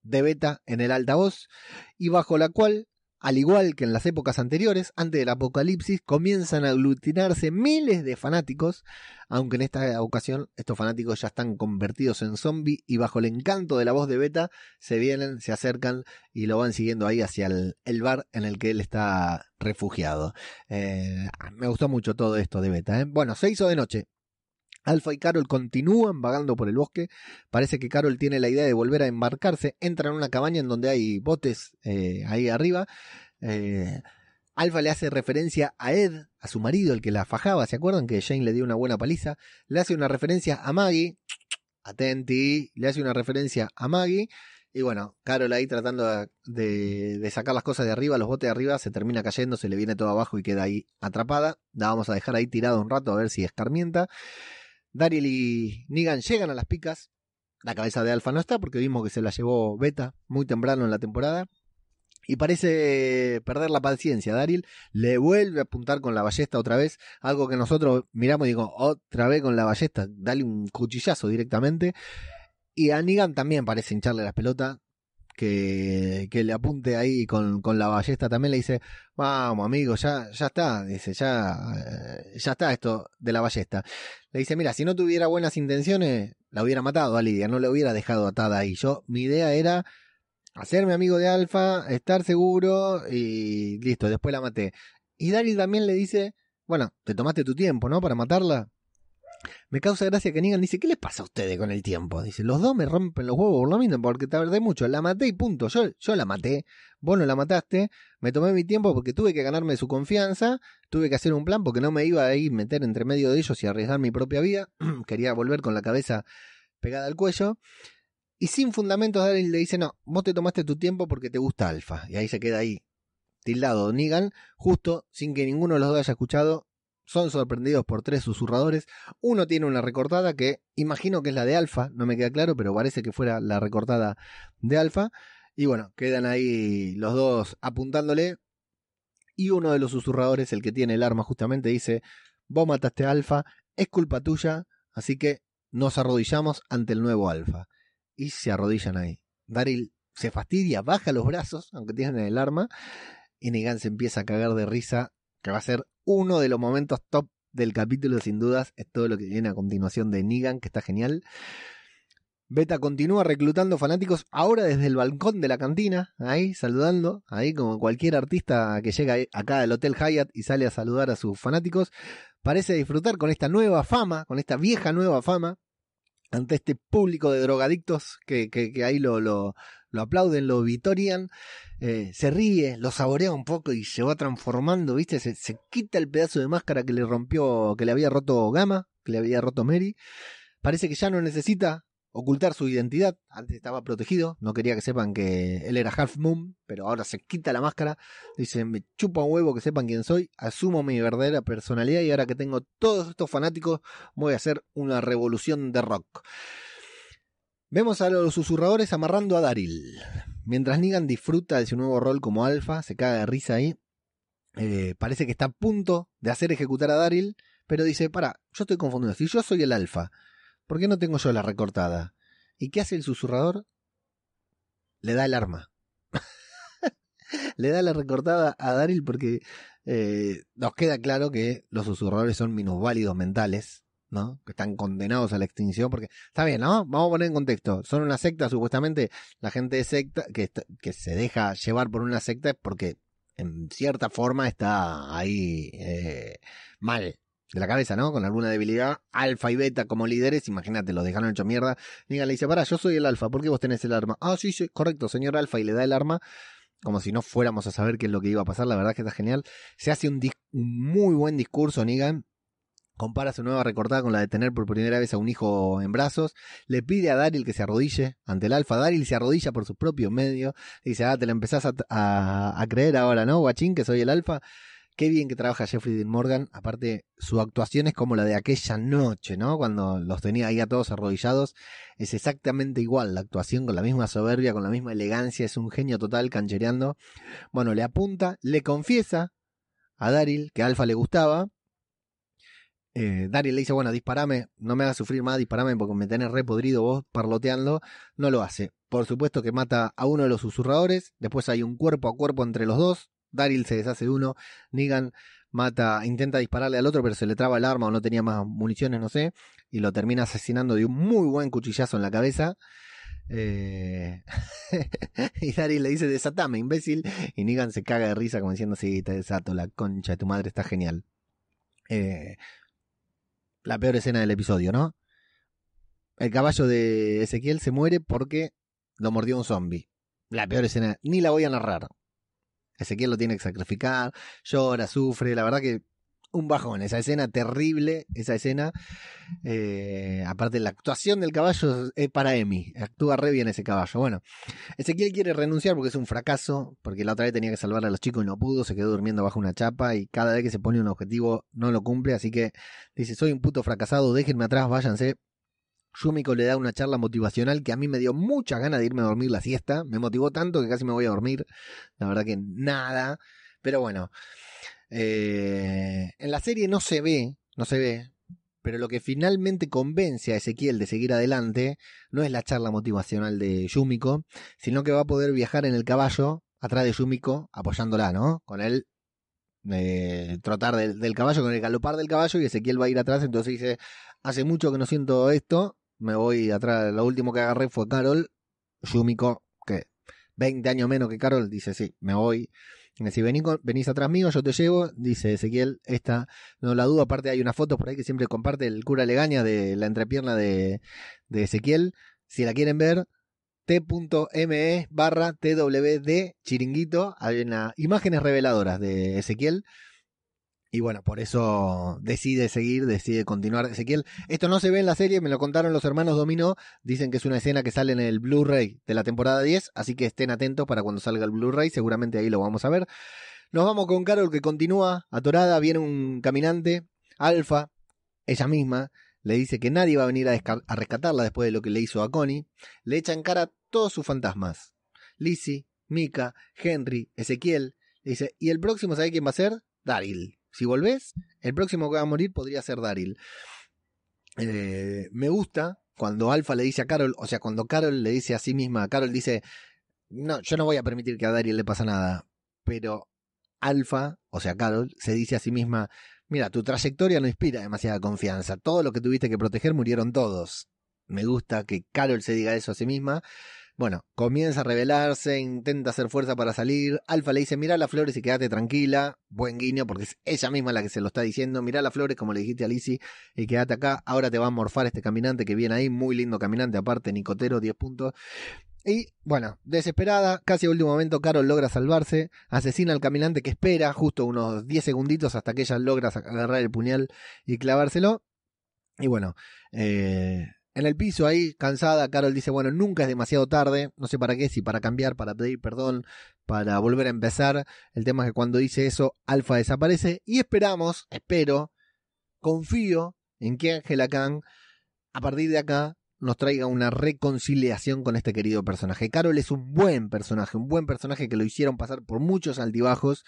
A: de beta en el altavoz y bajo la cual, al igual que en las épocas anteriores, antes del apocalipsis, comienzan a aglutinarse miles de fanáticos, aunque en esta ocasión estos fanáticos ya están convertidos en zombies y bajo el encanto de la voz de beta se vienen, se acercan y lo van siguiendo ahí hacia el, bar en el que él está refugiado. Eh, me gustó mucho todo esto de beta. ¿eh? Bueno, se hizo de noche. Alfa y Carol continúan vagando por el bosque. Parece que Carol tiene la idea de volver a embarcarse. Entra en una cabaña en donde hay botes eh, ahí arriba. Eh, Alfa le hace referencia a Ed, a su marido, el que la fajaba. ¿Se acuerdan que Jane le dio una buena paliza? Le hace una referencia a Maggie. Atenti. Le hace una referencia a Maggie. Y bueno, Carol ahí tratando de, de, sacar las cosas de arriba, los botes de arriba, se termina cayendo, se le viene todo abajo y queda ahí atrapada. La vamos a dejar ahí tirado un rato a ver si escarmienta. Daryl y Negan llegan a las picas. La cabeza de Alfa no está porque vimos que se la llevó Beta muy temprano en la temporada. Y parece perder la paciencia. Daryl le vuelve a apuntar con la ballesta otra vez. Algo que nosotros miramos y digo, otra vez con la ballesta. Dale un cuchillazo directamente. Y a Negan también parece hincharle la pelota que, le apunte ahí con, con, la ballesta también le dice, vamos amigo, ya, ya está, dice, ya, eh, ya está esto de la ballesta. Le dice, mira, si no tuviera buenas intenciones, la hubiera matado a Lidia, no la hubiera dejado atada ahí. Yo, mi idea era hacerme amigo de Alfa, estar seguro y listo, después la maté. Y Daryl también le dice, bueno, te tomaste tu tiempo, ¿no? Para matarla. Me causa gracia que Negan dice, ¿qué les pasa a ustedes con el tiempo? Dice, los dos me rompen los huevos por lo mismo, porque te tardé mucho. La maté y punto. Yo, yo la maté, vos no la mataste. Me tomé mi tiempo porque tuve que ganarme su confianza, tuve que hacer un plan porque no me iba a ir meter entre medio de ellos y arriesgar mi propia vida. Quería volver con la cabeza pegada al cuello. Y sin fundamentos, Daryl le dice, no, vos te tomaste tu tiempo porque te gusta Alfa. Y ahí se queda ahí, tildado Negan, justo sin que ninguno de los dos haya escuchado son sorprendidos por tres susurradores. Uno tiene una recortada que imagino que es la de Alfa, no me queda claro, pero parece que fuera la recortada de Alfa. Y bueno, quedan ahí los dos apuntándole. Y uno de los susurradores, el que tiene el arma justamente, dice, vos mataste a Alfa, es culpa tuya, así que nos arrodillamos ante el nuevo Alfa. Y se arrodillan ahí. Daryl se fastidia, baja los brazos, aunque tienen el arma, y Negan se empieza a cagar de risa, que va a ser uno de los momentos top del capítulo, sin dudas, es todo lo que viene a continuación de Negan, que está genial. Beta continúa reclutando fanáticos ahora desde el balcón de la cantina, ahí saludando, ahí como cualquier artista que llega acá al Hotel Hyatt y sale a saludar a sus fanáticos, parece disfrutar con esta nueva fama, con esta vieja nueva fama, ante este público de drogadictos que, que, ahí lo, lo, lo, aplauden, lo vitorian, eh, se ríe, lo saborea un poco y se va transformando, ¿viste? Se, se, quita el pedazo de máscara que le rompió, que le había roto Gama, que le había roto Mary. Parece que ya no necesita ocultar su identidad. Antes estaba protegido, no quería que sepan que él era Half Moon, pero ahora se quita la máscara. Dice, me chupa un huevo que sepan quién soy, asumo mi verdadera personalidad y ahora que tengo todos estos fanáticos voy a hacer una revolución de rock. Vemos a los susurradores amarrando a Daryl. Mientras Negan disfruta de su nuevo rol como alfa, se caga de risa ahí. Eh, parece que está a punto de hacer ejecutar a Daryl, pero dice, para, yo estoy confundido. Si yo soy el alfa, ¿Por qué no tengo yo la recortada? ¿Y qué hace el susurrador? Le da el arma. Le da la recortada a Daryl porque eh, nos queda claro que los susurradores son minusválidos mentales, ¿no? Que están condenados a la extinción, porque está bien, ¿no? Vamos a poner en contexto. Son una secta, supuestamente, la gente de secta, que, que se deja llevar por una secta es porque en cierta forma está ahí eh, mal, de la cabeza, ¿no? Con alguna debilidad. Alfa y beta como líderes, imagínate, los dejaron hecho mierda. Nigan le dice, para, yo soy el alfa, ¿por qué vos tenés el arma? Ah, sí, sí, correcto, señor alfa, y le da el arma. Como si no fuéramos a saber qué es lo que iba a pasar, la verdad que está genial. Se hace un, muy buen discurso, Nigan. Compara su nueva recortada con la de tener por primera vez a un hijo en brazos. Le pide a Daryl que se arrodille ante el alfa. Daryl se arrodilla por sus propios medios. Dice, ah, te la empezás a, a creer ahora, ¿no, guachín, que soy el alfa? Qué bien que trabaja Jeffrey Dean Morgan. Aparte, su actuación es como la de aquella noche, ¿no? Cuando los tenía ahí a todos arrodillados. Es exactamente igual la actuación, con la misma soberbia, con la misma elegancia. Es un genio total canchereando. Bueno, le apunta, le confiesa a Daryl que Alfa le gustaba. Eh, Daryl le dice, bueno, disparame, no me hagas sufrir más, disparame porque me tenés repodrido vos parloteando. No lo hace. Por supuesto que mata a uno de los susurradores. Después hay un cuerpo a cuerpo entre los dos. Daryl se deshace de uno, Negan mata, intenta dispararle al otro, pero se le traba el arma o no tenía más municiones, no sé, y lo termina asesinando de un muy buen cuchillazo en la cabeza. Eh... y Daryl le dice, desatame, imbécil, y Negan se caga de risa como diciendo, sí, te desato, la concha de tu madre está genial. Eh... La peor escena del episodio, ¿no? El caballo de Ezequiel se muere porque lo mordió un zombie. La peor escena, ni la voy a narrar. Ezequiel lo tiene que sacrificar, llora, sufre, la verdad que un bajón, esa escena terrible, esa escena. Eh, aparte, la actuación del caballo es para Emi, actúa re bien ese caballo. Bueno, Ezequiel quiere renunciar porque es un fracaso, porque la otra vez tenía que salvar a los chicos y no pudo, se quedó durmiendo bajo una chapa y cada vez que se pone un objetivo no lo cumple, así que dice, soy un puto fracasado, déjenme atrás, váyanse. Yumiko le da una charla motivacional que a mí me dio mucha ganas de irme a dormir la siesta. Me motivó tanto que casi me voy a dormir. La verdad que nada. Pero bueno. Eh, en la serie no se ve, no se ve. Pero lo que finalmente convence a Ezequiel de seguir adelante no es la charla motivacional de Yumiko, sino que va a poder viajar en el caballo atrás de Yumiko, apoyándola, ¿no? Con él eh, trotar del, del, caballo, con el galopar del caballo, y Ezequiel va a ir atrás, entonces dice, hace mucho que no siento esto, me voy atrás. Lo último que agarré fue Carol. Yumiko, que 20 años menos que Carol, dice, sí, me voy. Si venís, venís atrás mío, yo te llevo, dice Ezequiel, esta, no la dudo, aparte hay una foto por ahí que siempre comparte el cura Legaña de la entrepierna de, de Ezequiel. Si la quieren ver, t.me barra twd chiringuito, hay una, imágenes reveladoras de Ezequiel. Y bueno, por eso decide seguir, decide continuar Ezequiel. Esto no se ve en la serie, me lo contaron los hermanos Domino. Dicen que es una escena que sale en el Blu-ray de la temporada 10, así que estén atentos para cuando salga el Blu-ray, seguramente ahí lo vamos a ver. Nos vamos con Carol que continúa atorada, viene un caminante Alfa, ella misma, le dice que nadie va a venir a, rescatarla después de lo que le hizo a Connie. Le echa en cara todos sus fantasmas. Lizzie, Mika, Henry, Ezequiel. Le dice, ¿y el próximo sabe quién va a ser? Daryl. Si volvés, el próximo que va a morir podría ser Daryl. Eh, me gusta cuando Alfa le dice a Carol, o sea, cuando Carol le dice a sí misma, Carol dice, no, yo no voy a permitir que a Daryl le pase nada, pero Alfa, o sea, Carol, se dice a sí misma, mira, tu trayectoria no inspira demasiada confianza, todo lo que tuviste que proteger murieron todos. Me gusta que Carol se diga eso a sí misma. Bueno, comienza a rebelarse, intenta hacer fuerza para salir. Alfa le dice, mira las flores y quédate tranquila. Buen guiño, porque es ella misma la que se lo está diciendo. Mira las flores, como le dijiste a Lizzie, y quédate acá. Ahora te va a morfar este caminante que viene ahí. Muy lindo caminante, aparte, Nicotero, 10 puntos. Y bueno, desesperada, casi a último momento, Carol logra salvarse, asesina al caminante que espera justo unos 10 segunditos hasta que ella logra agarrar el puñal y clavárselo. Y bueno, eh, en el piso ahí, cansada, Carol dice, bueno, nunca es demasiado tarde, no sé para qué, si para cambiar, para pedir perdón, para volver a empezar. El tema es que cuando dice eso, Alfa desaparece y esperamos, espero, confío en que Angela Khan, a partir de acá, nos traiga una reconciliación con este querido personaje. Carol es un buen personaje, un buen personaje que lo hicieron pasar por muchos altibajos.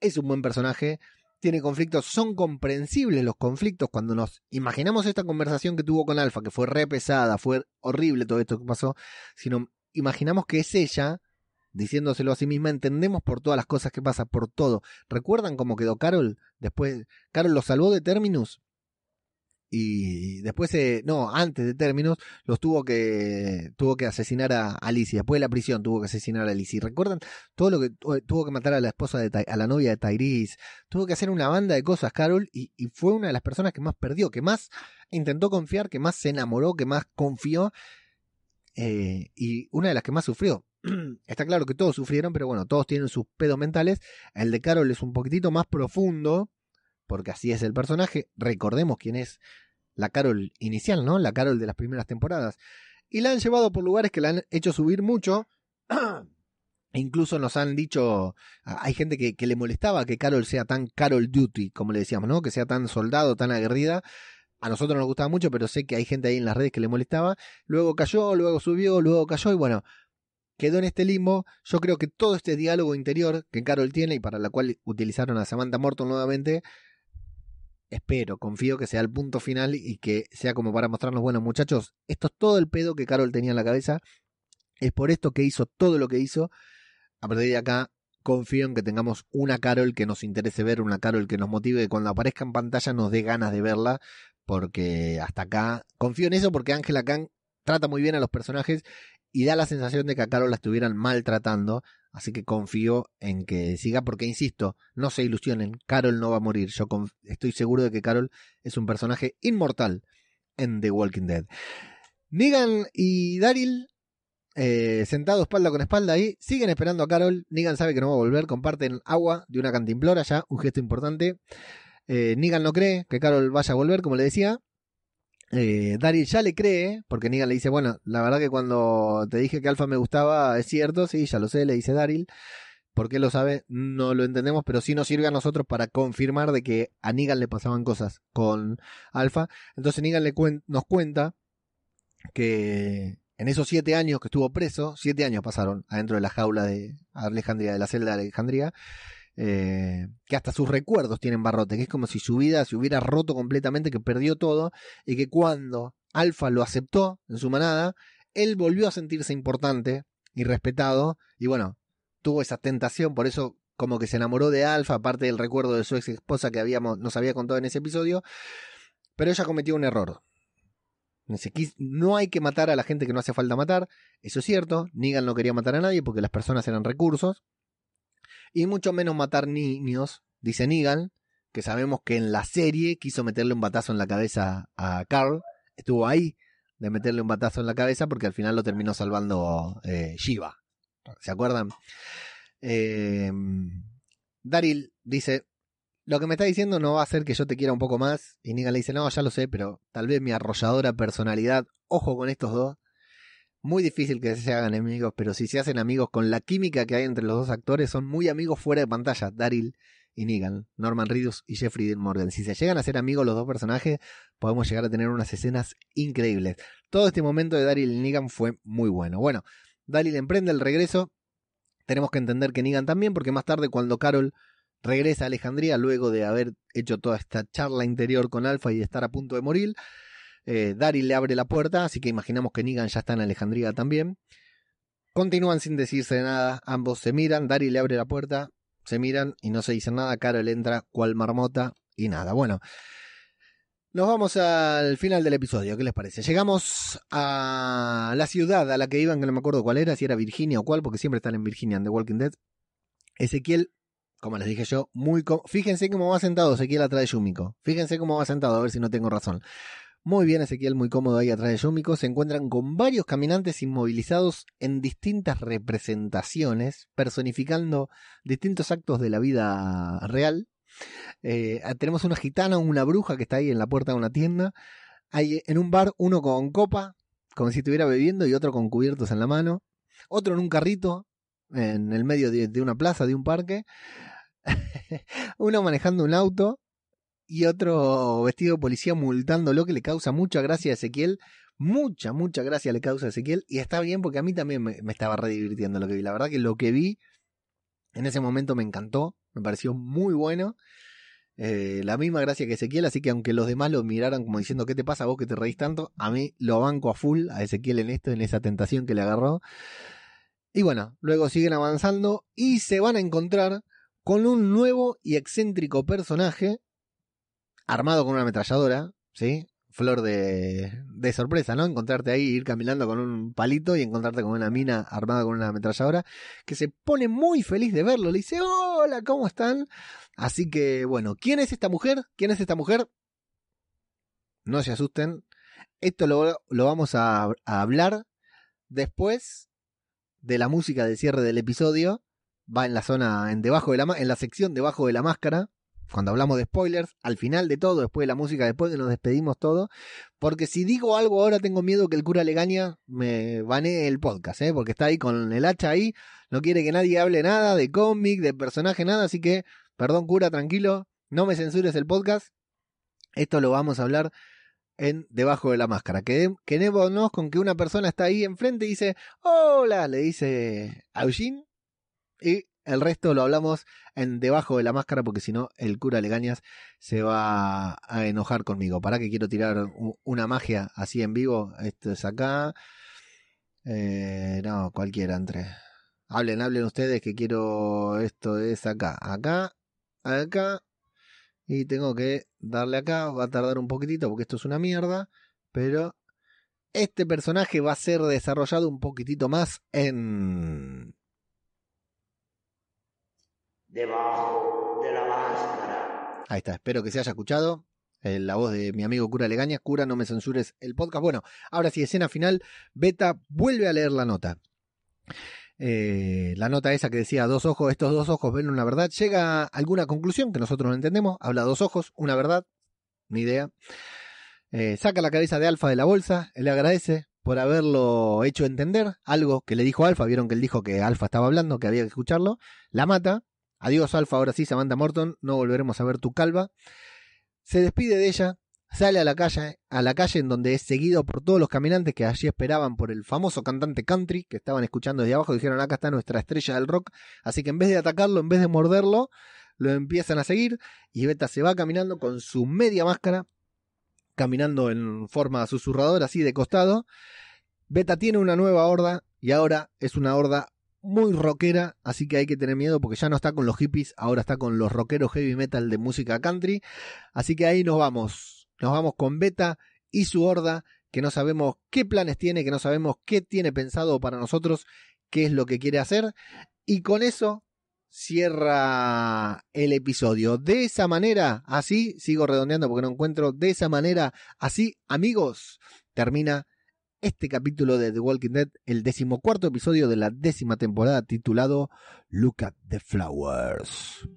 A: Es un buen personaje tiene conflictos, son comprensibles los conflictos cuando nos imaginamos esta conversación que tuvo con Alfa, que fue re pesada, fue horrible todo esto que pasó, sino imaginamos que es ella diciéndoselo a sí misma, entendemos por todas las cosas que pasa, por todo. ¿Recuerdan cómo quedó Carol? Después, Carol lo salvó de Terminus y después, eh, no, antes de términos, los tuvo que tuvo que asesinar a Alicia. Después de la prisión tuvo que asesinar a Alicia. ¿Recuerdan todo lo que tuvo que matar a la esposa de a la novia de Tyrese? Tuvo que hacer una banda de cosas, Carol, y, fue una de las personas que más perdió, que más intentó confiar, que más se enamoró, que más confió, eh, y una de las que más sufrió. Está claro que todos sufrieron, pero bueno, todos tienen sus pedos mentales. El de Carol es un poquitito más profundo, porque así es el personaje. Recordemos quién es la Carol inicial, ¿no? La Carol de las primeras temporadas. Y la han llevado por lugares que la han hecho subir mucho. Incluso nos han dicho, hay gente que, que, le molestaba que Carol sea tan Carol Duty, como le decíamos, ¿no? Que sea tan soldado, tan aguerrida. A nosotros nos gustaba mucho, pero sé que hay gente ahí en las redes que le molestaba. Luego cayó, luego subió, luego cayó y bueno, quedó en este limbo. Yo creo que todo este diálogo interior que Carol tiene y para la cual utilizaron a Samantha Morton nuevamente, espero, confío que sea el punto final y que sea como para mostrarnos, bueno muchachos, esto es todo el pedo que Carol tenía en la cabeza, es por esto que hizo todo lo que hizo, a partir de acá confío en que tengamos una Carol que nos interese ver, una Carol que nos motive, que cuando aparezca en pantalla nos dé ganas de verla, porque hasta acá confío en eso porque Angela Kang trata muy bien a los personajes y da la sensación de que a Carol la estuvieran maltratando, Así que confío en que siga, porque insisto, no se ilusionen, Carol no va a morir. Yo estoy seguro de que Carol es un personaje inmortal en The Walking Dead. Negan y Daryl, eh, sentados espalda con espalda ahí, siguen esperando a Carol. Negan sabe que no va a volver, comparten agua de una cantimplora ya, un gesto importante. Eh, Negan no cree que Carol vaya a volver, como le decía. Eh, Daryl ya le cree, porque Negan le dice, bueno, la verdad que cuando te dije que Alfa me gustaba, es cierto, sí, ya lo sé, le dice Daryl. ¿Por qué lo sabe? No lo entendemos, pero sí nos sirve a nosotros para confirmar de que a Negan le pasaban cosas con Alfa. Entonces Negan le nos cuenta que en esos siete años que estuvo preso, siete años pasaron adentro de la jaula de Alejandría, de la celda de Alejandría, eh, que hasta sus recuerdos tienen barrote, que es como si su vida se hubiera roto completamente, que perdió todo, y que cuando Alfa lo aceptó en su manada, él volvió a sentirse importante y respetado, y bueno, tuvo esa tentación, por eso como que se enamoró de Alfa, aparte del recuerdo de su ex esposa que habíamos, nos había contado en ese episodio, pero ella cometió un error. No hay que matar a la gente que no hace falta matar, eso es cierto, Negan no quería matar a nadie porque las personas eran recursos, y mucho menos matar niños, dice Negan, que sabemos que en la serie quiso meterle un batazo en la cabeza a Carl, estuvo ahí de meterle un batazo en la cabeza porque al final lo terminó salvando eh, Shiva. ¿Se acuerdan? Eh, Daryl dice, lo que me está diciendo no va a hacer que yo te quiera un poco más. Y Negan le dice, no, ya lo sé, pero tal vez mi arrolladora personalidad, ojo con estos dos, muy difícil que se hagan amigos, pero si se hacen amigos con la química que hay entre los dos actores, son muy amigos fuera de pantalla, Daryl y Negan, Norman Reedus y Jeffrey Dean Morgan. Si se llegan a ser amigos los dos personajes, podemos llegar a tener unas escenas increíbles. Todo este momento de Daryl y Negan fue muy bueno. Bueno, Daryl emprende el regreso. Tenemos que entender que Negan también, porque más tarde cuando Carol regresa a Alejandría, luego de haber hecho toda esta charla interior con Alpha y estar a punto de morir, eh, Daryl le abre la puerta, así que imaginamos que Negan ya está en Alejandría también. Continúan sin decirse nada, ambos se miran, Daryl le abre la puerta, se miran y no se dicen nada, Carol entra cual marmota y nada. Bueno, nos vamos al final del episodio, ¿qué les parece? Llegamos a la ciudad a la que iban, que no me acuerdo cuál era, si era Virginia o cuál, porque siempre están en Virginia en The Walking Dead. Ezequiel, como les dije yo, muy... Fíjense cómo va sentado Ezequiel atrás de Yumiko. Fíjense cómo va sentado, a ver si no tengo razón. Muy bien Ezequiel, muy cómodo ahí atrás de Yumiko. Se encuentran con varios caminantes inmovilizados en distintas representaciones, personificando distintos actos de la vida real. Eh, tenemos una gitana, una bruja que está ahí en la puerta de una tienda. Hay en un bar uno con copa, como si estuviera bebiendo, y otro con cubiertos en la mano. Otro en un carrito, en el medio de una plaza, de un parque. uno manejando un auto y otro vestido de policía multándolo que le causa mucha gracia a Ezequiel. Mucha, mucha gracia le causa a Ezequiel. Y está bien porque a mí también me, estaba redivirtiendo lo que vi. La verdad que lo que vi en ese momento me encantó. Me pareció muy bueno. Eh, la misma gracia que Ezequiel, así que aunque los demás lo miraran como diciendo ¿qué te pasa vos que te reís tanto? A mí lo banco a full a Ezequiel en esto, en esa tentación que le agarró. Y bueno, luego siguen avanzando y se van a encontrar con un nuevo y excéntrico personaje armado con una ametralladora, ¿sí? Flor de, sorpresa, ¿no? Encontrarte ahí, ir caminando con un palito y encontrarte con una mina armada con una ametralladora, que se pone muy feliz de verlo. Le dice, hola, ¿cómo están? Así que, bueno, ¿quién es esta mujer? ¿Quién es esta mujer? No se asusten. Esto lo, lo vamos a, a hablar después de la música de cierre del episodio. Va en la zona, en debajo de la, en la sección debajo de la máscara, cuando hablamos de spoilers, al final de todo, después de la música, después que nos despedimos todo, porque si digo algo ahora tengo miedo que el cura Legaña me banee el podcast, ¿eh? porque está ahí con el hacha ahí, no quiere que nadie hable nada de cómic, de personaje, nada, así que, perdón cura, tranquilo, no me censures el podcast, esto lo vamos a hablar en Debajo de la Máscara. Quedémonos con que una persona está ahí enfrente y dice, hola, le dice a y el resto lo hablamos en debajo de la máscara porque si no el cura Legañas se va a enojar conmigo. ¿Para que quiero tirar una magia así en vivo? Esto es acá. Eh, no, cualquiera entre. Hablen, hablen ustedes que quiero. Esto es acá. Acá, acá. Y tengo que darle acá. Va a tardar un poquitito porque esto es una mierda. Pero este personaje va a ser desarrollado un poquitito más en
B: debajo de la máscara.
A: Ahí está, espero que se haya escuchado. Eh, la voz de mi amigo Cura Legaña. Cura, no me censures el podcast. Bueno, ahora sí, escena final. Beta vuelve a leer la nota. Eh, la nota esa que decía dos ojos, estos dos ojos ven una verdad. Llega a alguna conclusión que nosotros no entendemos. Habla dos ojos, una verdad. Ni idea. Eh, saca la cabeza de Alfa de la bolsa. Le agradece por haberlo hecho entender algo que le dijo Alfa. Vieron que él dijo que Alfa estaba hablando, que había que escucharlo. La mata. Adiós, Alfa, ahora sí, Samantha Morton, no volveremos a ver tu calva. Se despide de ella, sale a la calle, a la calle en donde es seguido por todos los caminantes que allí esperaban por el famoso cantante country que estaban escuchando desde abajo, dijeron acá está nuestra estrella del rock, así que en vez de atacarlo, en vez de morderlo, lo empiezan a seguir y Beta se va caminando con su media máscara, caminando en forma susurradora así de costado. Beta tiene una nueva horda y ahora es una horda muy rockera, así que hay que tener miedo porque ya no está con los hippies, ahora está con los rockeros heavy metal de música country. Así que ahí nos vamos. Nos vamos con Beta y su horda, que no sabemos qué planes tiene, que no sabemos qué tiene pensado para nosotros, qué es lo que quiere hacer. Y con eso cierra el episodio. De esa manera, así, sigo redondeando porque no encuentro, de esa manera, así, amigos, termina este capítulo de The Walking Dead, el decimocuarto episodio de la décima temporada titulado Look at the Flowers.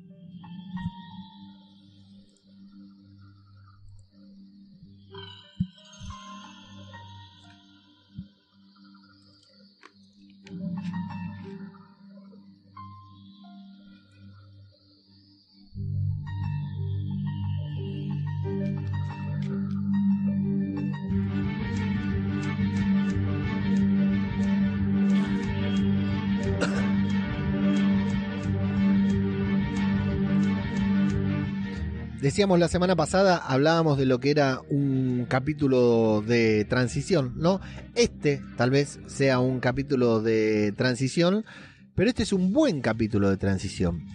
A: Decíamos la semana pasada, hablábamos de lo que era un capítulo de transición, ¿no? Este tal vez sea un capítulo de transición, pero este es un buen capítulo de transición.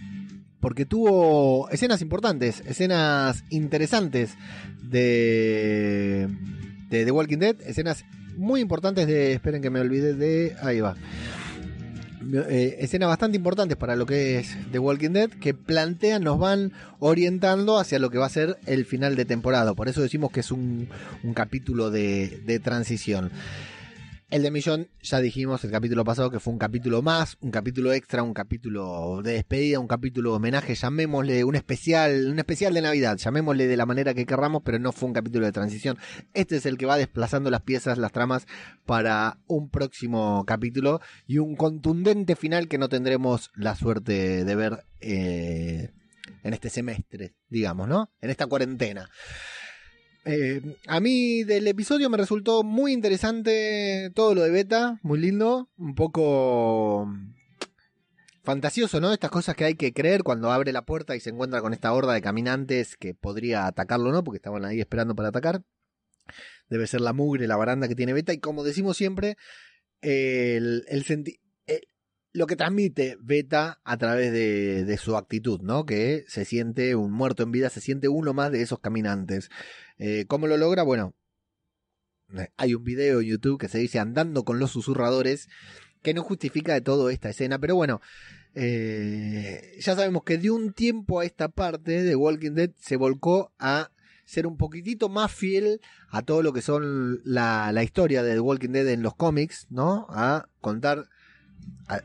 A: Porque tuvo escenas importantes, escenas interesantes de, de The Walking Dead, escenas muy importantes de... Esperen que me olvidé de... Ahí va eh, escenas bastante importantes para lo que es The Walking Dead que plantean, nos van orientando hacia lo que va a ser el final de temporada. Por eso decimos que es un, capítulo de, de transición. El de Millón, ya dijimos el capítulo pasado que fue un capítulo más, un capítulo extra, un capítulo de despedida, un capítulo de homenaje, llamémosle un especial, un especial de Navidad, llamémosle de la manera que querramos, pero no fue un capítulo de transición. Este es el que va desplazando las piezas, las tramas para un próximo capítulo y un contundente final que no tendremos la suerte de ver eh, en este semestre, digamos, ¿no? En esta cuarentena. Eh, a mí del episodio me resultó muy interesante todo lo de Beta, muy lindo, un poco fantasioso, ¿no? Estas cosas que hay que creer cuando abre la puerta y se encuentra con esta horda de caminantes que podría atacarlo, ¿no? Porque estaban ahí esperando para atacar. Debe ser la mugre, la baranda que tiene Beta y como decimos siempre, el, el, lo que transmite Beta a través de, su actitud, ¿no? Que se siente un muerto en vida, se siente uno más de esos caminantes. Eh, ¿Cómo lo logra? Bueno, eh, hay un video en YouTube que se dice andando con los susurradores, que no justifica de todo esta escena, pero bueno, eh, ya sabemos que de un tiempo a esta parte de Walking Dead se volcó a ser un poquitito más fiel a todo lo que son la, la historia de Walking Dead en los cómics, ¿no? A contar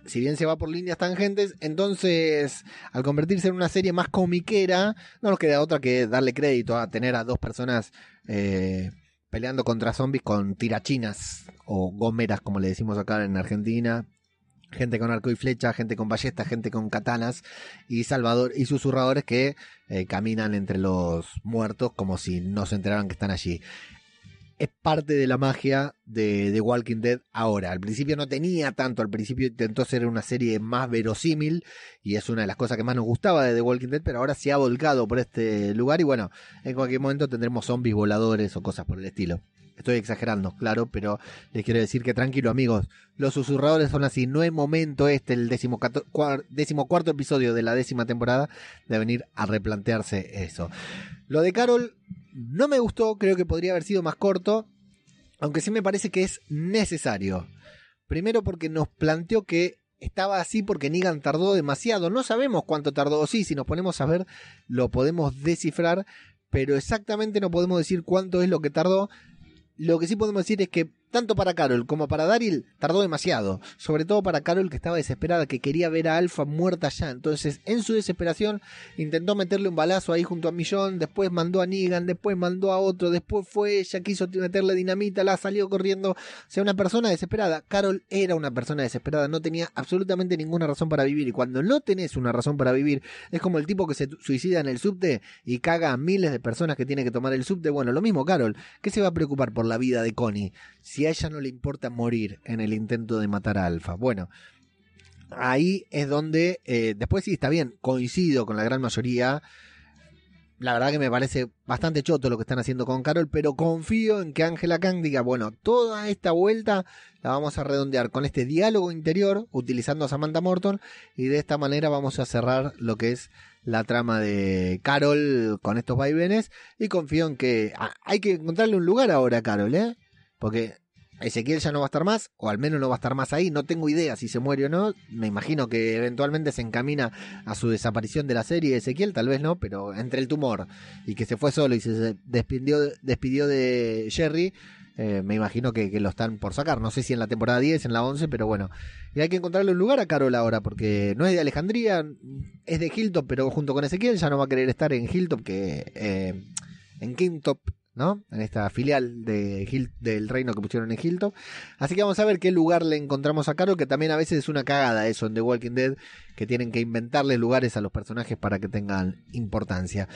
A: si bien se va por líneas tangentes, entonces al convertirse en una serie más comiquera, no nos queda otra que darle crédito a tener a dos personas eh, peleando contra zombies con tirachinas o gomeras, como le decimos acá en Argentina. Gente con arco y flecha, gente con ballestas, gente con katanas y salvador y susurradores que eh, caminan entre los muertos como si no se enteraran que están allí es parte de la magia de, The Walking Dead ahora. Al principio no tenía tanto, al principio intentó ser una serie más verosímil y es una de las cosas que más nos gustaba de The Walking Dead, pero ahora se ha volcado por este lugar y bueno, en cualquier momento tendremos zombies voladores o cosas por el estilo. Estoy exagerando, claro, pero les quiero decir que tranquilo amigos, los susurradores son así, no es momento este, el décimo, cuarto episodio de la décima temporada, de venir a replantearse eso. Lo de Carol no me gustó, creo que podría haber sido más corto, aunque sí me parece que es necesario. Primero porque nos planteó que estaba así porque Negan tardó demasiado. No sabemos cuánto tardó, sí, si nos ponemos a ver lo podemos descifrar, pero exactamente no podemos decir cuánto es lo que tardó. Lo que sí podemos decir es que tanto para Carol como para Daryl tardó demasiado. Sobre todo para Carol que estaba desesperada, que quería ver a Alfa muerta ya. Entonces, en su desesperación, intentó meterle un balazo ahí junto a Millón. Después mandó a Negan, después mandó a otro. Después fue ella, quiso meterle dinamita, la salió corriendo. O sea, una persona desesperada. Carol era una persona desesperada, no tenía absolutamente ninguna razón para vivir. Y cuando no tenés una razón para vivir, es como el tipo que se suicida en el subte y caga a miles de personas que tiene que tomar el subte. Bueno, lo mismo Carol. ¿Qué se va a preocupar por la vida de Connie? A ella no le importa morir en el intento de matar a Alfa. Bueno, ahí es donde, eh, después sí está bien, coincido con la gran mayoría. La verdad que me parece bastante choto lo que están haciendo con Carol, pero confío en que Angela Kang diga, bueno, toda esta vuelta la vamos a redondear con este diálogo interior, utilizando a Samantha Morton, y de esta manera vamos a cerrar lo que es la trama de Carol con estos vaivenes, y confío en que ah, hay que encontrarle un lugar ahora a Carol, ¿eh? Porque Ezequiel ya no va a estar más, o al menos no va a estar más ahí. No tengo idea si se muere o no. Me imagino que eventualmente se encamina a su desaparición de la serie. Ezequiel, tal vez no, pero entre el tumor y que se fue solo y se despidió, despidió de Jerry, eh, me imagino que, lo están por sacar. No sé si en la temporada 10, en la 11, pero bueno. Y hay que encontrarle un lugar a Carol ahora, porque no es de Alejandría, es de Hilltop, pero junto con Ezequiel ya no va a querer estar en Hilltop, que eh, en Kingtop ¿no? En esta filial de del reino que pusieron en Hilltop. Así que vamos a ver qué lugar le encontramos a Carol, que también a veces es una cagada eso en The Walking Dead, que tienen que inventarle lugares a los personajes para que tengan importancia.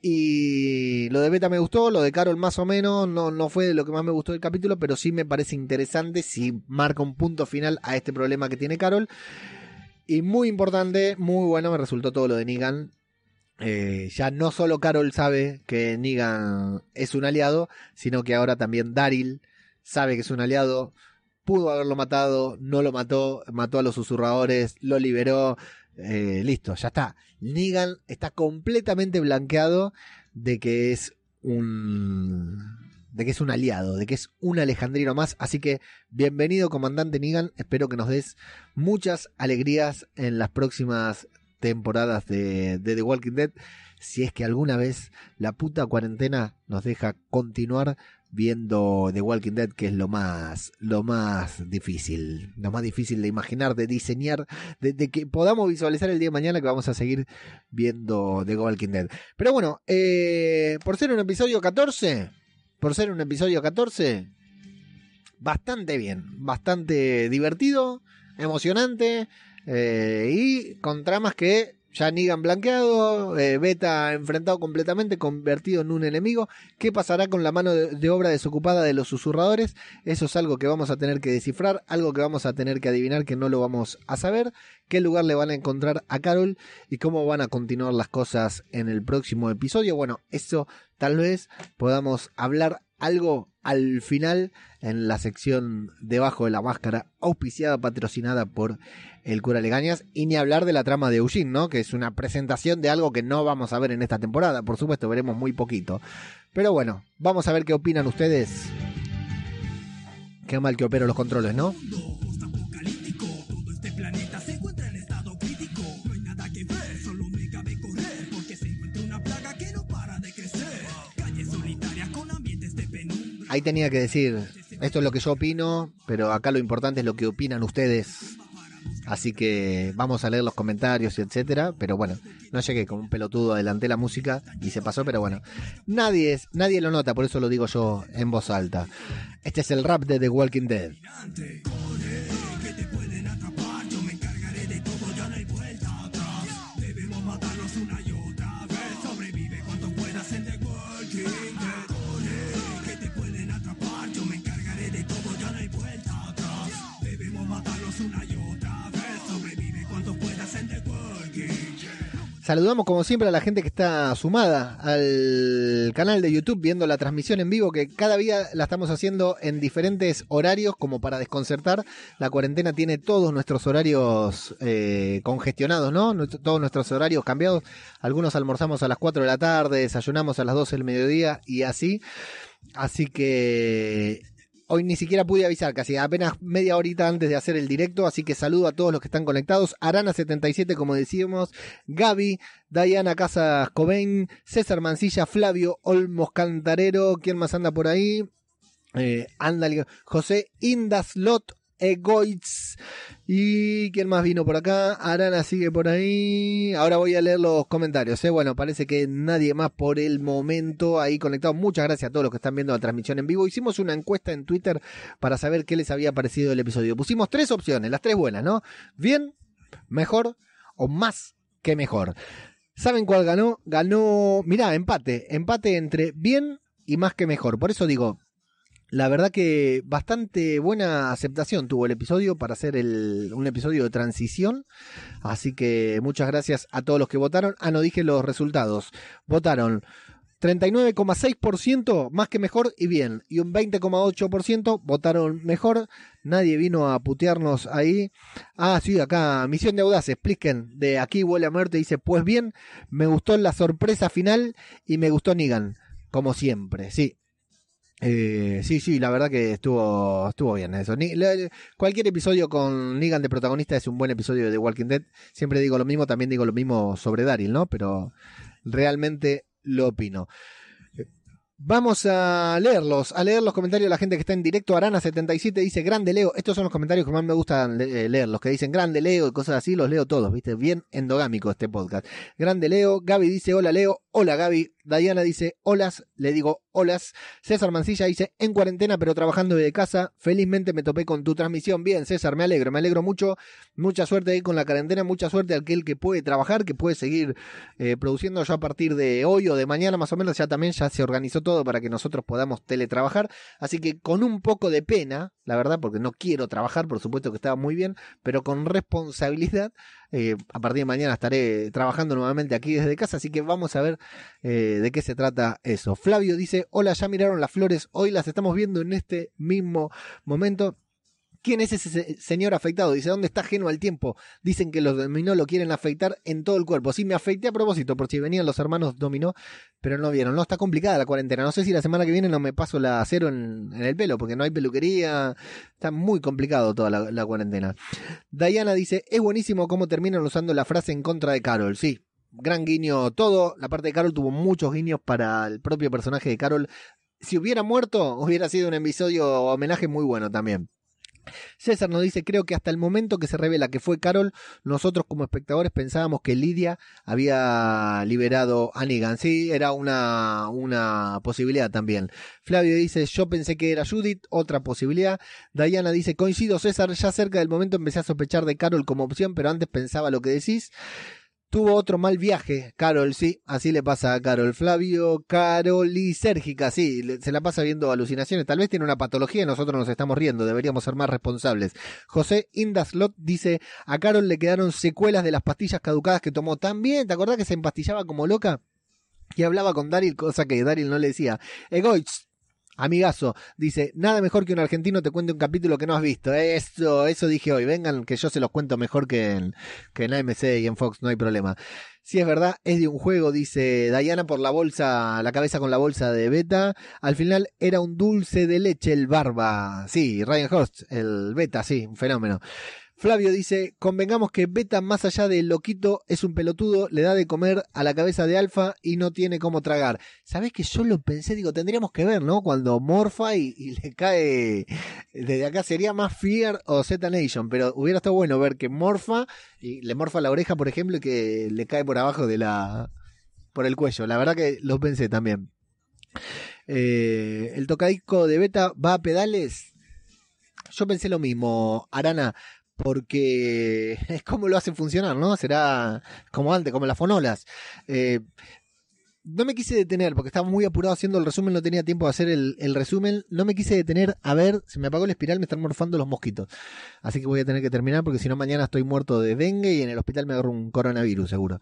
A: Y lo de Beta me gustó, lo de Carol más o menos, no, no fue lo que más me gustó del capítulo, pero sí me parece interesante si marca un punto final a este problema que tiene Carol. Y muy importante, muy bueno me resultó todo lo de Negan eh, ya no solo Carol sabe que Negan es un aliado, sino que ahora también Daryl sabe que es un aliado. Pudo haberlo matado, no lo mató, mató a los susurradores, lo liberó. eh, listo, ya está. Negan está completamente blanqueado de que es un de que es un aliado, de que es un alejandrino más. Así que bienvenido, comandante Negan. Espero que nos des muchas alegrías en las próximas temporadas de, de The Walking Dead. Si es que alguna vez la puta cuarentena nos deja continuar viendo The Walking Dead, que es lo más, lo más difícil, lo más difícil de imaginar, de diseñar, de, que podamos visualizar el día de mañana que vamos a seguir viendo The Walking Dead. Pero bueno, eh, por ser un episodio 14, por ser un episodio 14, bastante bien, bastante divertido, emocionante eh, y con tramas que ya Negan blanqueado, eh, Beta enfrentado completamente, convertido en un enemigo. ¿Qué pasará con la mano de, de obra desocupada de los susurradores? Eso es algo que vamos a tener que descifrar, algo que vamos a tener que adivinar que no lo vamos a saber. ¿Qué lugar le van a encontrar a Carol y cómo van a continuar las cosas en el próximo episodio? Bueno, eso tal vez podamos hablar algo al final en la sección debajo de la máscara, auspiciada, patrocinada por el cura Legañas, y ni hablar de la trama de Eugene, ¿no? Que es una presentación de algo que no vamos a ver en esta temporada, por supuesto, veremos muy poquito. Pero bueno, vamos a ver qué opinan ustedes. Qué mal que opero los controles, ¿no? Ahí tenía que decir, esto es lo que yo opino, pero acá lo importante es lo que opinan ustedes. Así que vamos a leer los comentarios y etcétera. Pero bueno, no llegué con un pelotudo, adelanté la música y se pasó, pero bueno. Nadie es, nadie lo nota, por eso lo digo yo en voz alta. Este es el rap de The Walking Dead. Saludamos como siempre a la gente que está sumada al canal de YouTube viendo la transmisión en vivo que cada día la estamos haciendo en diferentes horarios como para desconcertar. La cuarentena tiene todos nuestros horarios eh, congestionados, ¿no? Todos nuestros horarios cambiados. Algunos almorzamos a las 4 de la tarde, desayunamos a las 12 del mediodía y así. Así que hoy ni siquiera pude avisar, casi apenas media horita antes de hacer el directo, así que saludo a todos los que están conectados. Arana77, como decíamos, Gaby, Diana Casas Cobain, César Mancilla, Flavio Olmos Cantarero, ¿quién más anda por ahí? Eh, anda José Indaslot Egoitz. ¿Y quién más vino por acá? Arana sigue por ahí. Ahora voy a leer los comentarios. ¿eh? Bueno, parece que nadie más por el momento ahí conectado. Muchas gracias a todos los que están viendo la transmisión en vivo. Hicimos una encuesta en Twitter para saber qué les había parecido el episodio. Pusimos tres opciones, las tres buenas, ¿no? Bien, mejor o más que mejor. ¿Saben cuál ganó? Ganó, mirá, empate. Empate entre bien y más que mejor. Por eso digo, la verdad que bastante buena aceptación tuvo el episodio para hacer el, un episodio de transición. Así que muchas gracias a todos los que votaron. Ah, no dije los resultados. Votaron 39,6% más que mejor y bien. Y un 20,8% votaron mejor. Nadie vino a putearnos ahí. Ah, sí, acá, Misión de Audaces, expliquen. De aquí huele a muerte. Dice, pues bien, me gustó la sorpresa final y me gustó Negan. Como siempre, sí. Eh, sí, sí, la verdad que estuvo estuvo bien eso. Cualquier episodio con Negan de protagonista es un buen episodio de The Walking Dead. Siempre digo lo mismo, también digo lo mismo sobre Daryl, ¿no? Pero realmente lo opino. Vamos a leerlos, a leer los comentarios de la gente que está en directo. Arana77 dice, grande Leo. Estos son los comentarios que más me gustan eh, leer. Los que dicen grande Leo y cosas así, los leo todos, ¿viste? Bien endogámico este podcast. Grande Leo. Gaby dice, hola Leo. Hola Gaby. Diana dice, holas. Le digo, holas. César Mancilla dice, en cuarentena pero trabajando desde casa. Felizmente me topé con tu transmisión. Bien, César, me alegro, me alegro mucho. Mucha suerte ahí con la cuarentena. Mucha suerte a aquel que puede trabajar, que puede seguir eh, produciendo. Yo a partir de hoy o de mañana más o menos ya también ya se organizó todo para que nosotros podamos teletrabajar. Así que con un poco de pena, la verdad, porque no quiero trabajar, por supuesto que estaba muy bien, pero con responsabilidad, eh, a partir de mañana estaré trabajando nuevamente aquí desde casa, así que vamos a ver eh, de qué se trata eso. Flavio dice, hola, ya miraron las flores, hoy las estamos viendo en este mismo momento. ¿Quién es ese se- señor afeitado? Dice, ¿dónde está ajeno al tiempo? Dicen que los dominó lo quieren afeitar en todo el cuerpo. Sí, me afeité a propósito, por si venían los hermanos dominó, pero no vieron. No, está complicada la cuarentena. No sé si la semana que viene no me paso la cero en, el pelo, porque no hay peluquería. Está muy complicado toda la, la cuarentena. Diana dice, es buenísimo cómo terminan usando la frase en contra de Carol. Sí, gran guiño todo. La parte de Carol tuvo muchos guiños para el propio personaje de Carol. Si hubiera muerto, hubiera sido un episodio homenaje muy bueno también. César nos dice, creo que hasta el momento que se revela que fue Carol, nosotros como espectadores pensábamos que Lidia había liberado a Negan. Sí, era una, una posibilidad también. Flavio dice, yo pensé que era Judith, otra posibilidad. Diana dice, coincido César, ya cerca del momento empecé a sospechar de Carol como opción, pero antes pensaba lo que decís. Tuvo otro mal viaje, Carol, sí, así le pasa a Carol. Flavio, Carol y Sérgica, sí, se la pasa viendo alucinaciones. Tal vez tiene una patología y nosotros nos estamos riendo, deberíamos ser más responsables. José Indaslot dice, a Carol le quedaron secuelas de las pastillas caducadas que tomó. También, ¿te acordás que se empastillaba como loca? Y hablaba con Daryl, cosa que Daryl no le decía. Egoitz, amigazo, dice, nada mejor que un argentino te cuente un capítulo que no has visto. Eso, eso dije hoy. Vengan, que yo se los cuento mejor que en, que en AMC y en Fox, no hay problema. Si es verdad, es de un juego, dice Diana por la bolsa, la cabeza con la bolsa de Beta. Al final era un dulce de leche el barba. Sí, Ryan Horst, el Beta, sí, un fenómeno. Flavio dice, convengamos que Beta, más allá de loquito, es un pelotudo, le da de comer a la cabeza de Alfa y no tiene cómo tragar. ¿Sabés que yo lo pensé? Digo, tendríamos que ver, ¿no? Cuando morfa y, le cae... Desde acá sería más Fear o Z Nation, pero hubiera estado bueno ver que morfa y le morfa la oreja, por ejemplo, y que le cae por abajo de la... por el cuello. La verdad que lo pensé también. Eh, el tocadisco de Beta va a pedales. Yo pensé lo mismo, Arana, porque es como lo hacen funcionar, ¿no? Será como antes, como las fonolas. Eh, no me quise detener porque estaba muy apurado haciendo el resumen, no tenía tiempo de hacer el, resumen. No me quise detener a ver, se me apagó la espiral, me están morfando los mosquitos. Así que voy a tener que terminar porque si no mañana estoy muerto de dengue y en el hospital me agarro un coronavirus seguro.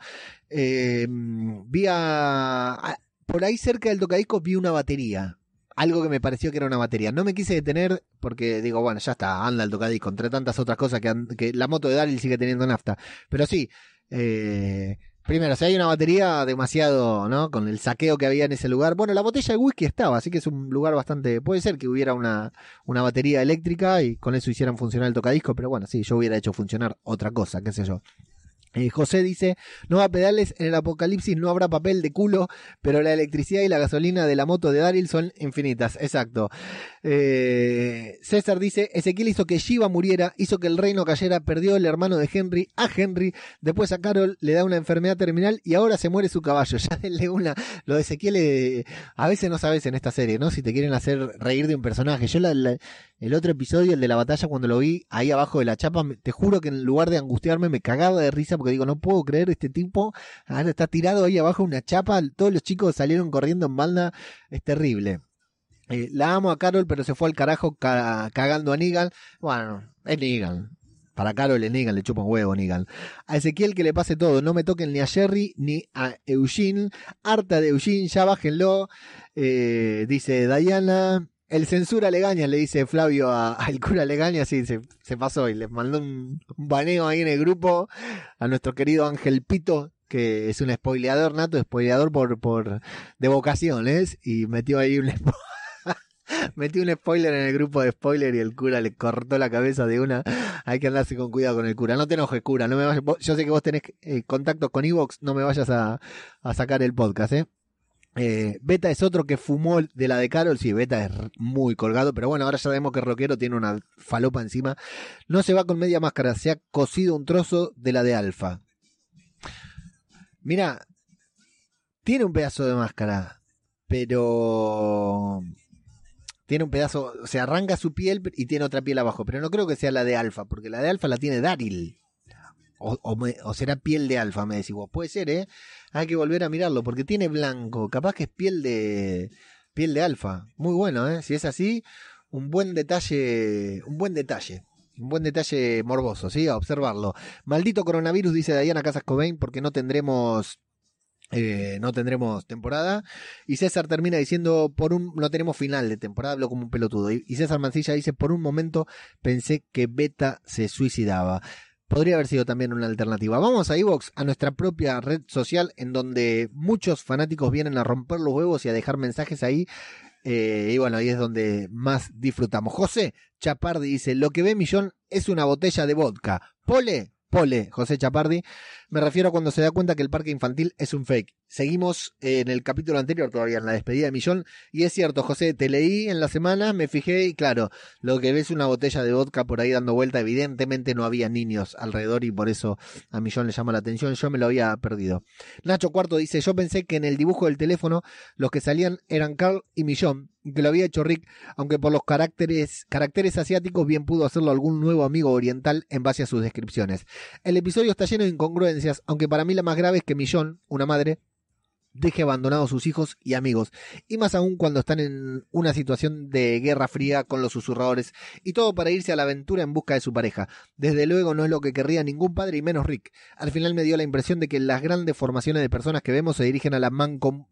A: Eh, vi a- por ahí cerca del tocadiscos vi una batería. Algo que me pareció que era una batería. No me quise detener porque digo, bueno, ya está, anda el tocadisco, entre tantas otras cosas que, que la moto de Daryl sigue teniendo nafta. Pero sí, eh, primero, si hay una batería demasiado, ¿no? Con el saqueo que había en ese lugar. Bueno, la botella de whisky estaba, así que es un lugar bastante... Puede ser que hubiera una, una batería eléctrica y con eso hicieran funcionar el tocadisco, pero bueno, sí, yo hubiera hecho funcionar otra cosa, qué sé yo. Eh, José dice, no va a pedales, en el apocalipsis no habrá papel de culo, pero la electricidad y la gasolina de la moto de Daryl son infinitas. Exacto. Eh, César dice, Ezequiel hizo que Shiva muriera, hizo que el reino cayera, perdió el hermano de Henry a Henry, después a Carol le da una enfermedad terminal y ahora se muere su caballo. Ya denle una... Lo de Ezequiel eh, a veces no sabes en esta serie, ¿no? Si te quieren hacer reír de un personaje. Yo el otro episodio, el de la batalla, cuando lo vi ahí abajo de la chapa, te juro que en lugar de angustiarme me cagaba de risa porque digo, no puedo creer este tipo, ahora está tirado ahí abajo una chapa, todos los chicos salieron corriendo en balda, es terrible. Eh, la amo a Carol, pero se fue al carajo ca- cagando a Negan. Bueno, es Negan. Para Carol es Negan, le chupa un huevo Negan. A Ezequiel que le pase todo, no me toquen ni a Jerry ni a Eugene. Harta de Eugene, ya bájenlo. Eh, dice Diana. El censura Legaña, le dice Flavio al cura Legaña, sí, se, se pasó y le mandó un, un baneo ahí en el grupo a nuestro querido Ángel Pito, que es un spoileador nato, spoileador por, por de vocaciones, y metió ahí un metió un spoiler en el grupo de spoiler y el cura le cortó la cabeza de una. Hay que andarse con cuidado con el cura. No te enojes, cura. No me vayas- yo sé que vos tenés eh, contactos con Evox, no me vayas a, a sacar el podcast, ¿eh? Eh, Beta es otro que fumó de la de Carol. Sí, Beta es muy colgado, pero bueno, ahora ya sabemos que Rockero tiene una falopa encima. No se va con media máscara, se ha cosido un trozo de la de Alfa. Mira, tiene un pedazo de máscara, pero tiene un pedazo, se arranca su piel y tiene otra piel abajo, pero no creo que sea la de Alfa, porque la de Alfa la tiene Daryl. O, me- o será piel de alfa, me decís vos. Puede ser, ¿eh? Hay que volver a mirarlo, porque tiene blanco. Capaz que es piel de piel de alfa. Muy bueno, ¿eh? Si es así, un buen detalle, un buen detalle. Un buen detalle morboso, ¿sí? A observarlo. Maldito coronavirus, dice Diana Casas Cobain, porque no tendremos eh, no tendremos temporada. Y César termina diciendo, por un, no tenemos final de temporada, hablo como un pelotudo. Y, y César Mancilla dice, por un momento pensé que Beta se suicidaba. Podría haber sido también una alternativa. Vamos a Evox, a nuestra propia red social, en donde muchos fanáticos vienen a romper los huevos y a dejar mensajes ahí. Eh, y bueno, ahí es donde más disfrutamos. José Chapardi dice, lo que ve Millón es una botella de vodka. Pole, Pole, José Chapardi. Me refiero a cuando se da cuenta que el parque infantil es un fake. Seguimos en el capítulo anterior, todavía en la despedida de Millón. Y es cierto, José, te leí en la semana, me fijé y claro, lo que ves una botella de vodka por ahí dando vuelta. Evidentemente no había niños alrededor y por eso a Millón le llama la atención. Yo me lo había perdido. Nacho Cuarto dice: Yo pensé que en el dibujo del teléfono los que salían eran Carl y Millón que lo había hecho Rick, aunque por los caracteres, caracteres asiáticos bien pudo hacerlo algún nuevo amigo oriental en base a sus descripciones. El episodio está lleno de incongruencias, aunque para mí la más grave es que Millón, una madre, deje abandonados sus hijos y amigos, y más aún cuando están en una situación de guerra fría con los susurradores, y todo para irse a la aventura en busca de su pareja. Desde luego no es lo que querría ningún padre y menos Rick. Al final me dio la impresión de que las grandes formaciones de personas que vemos se dirigen a la mancom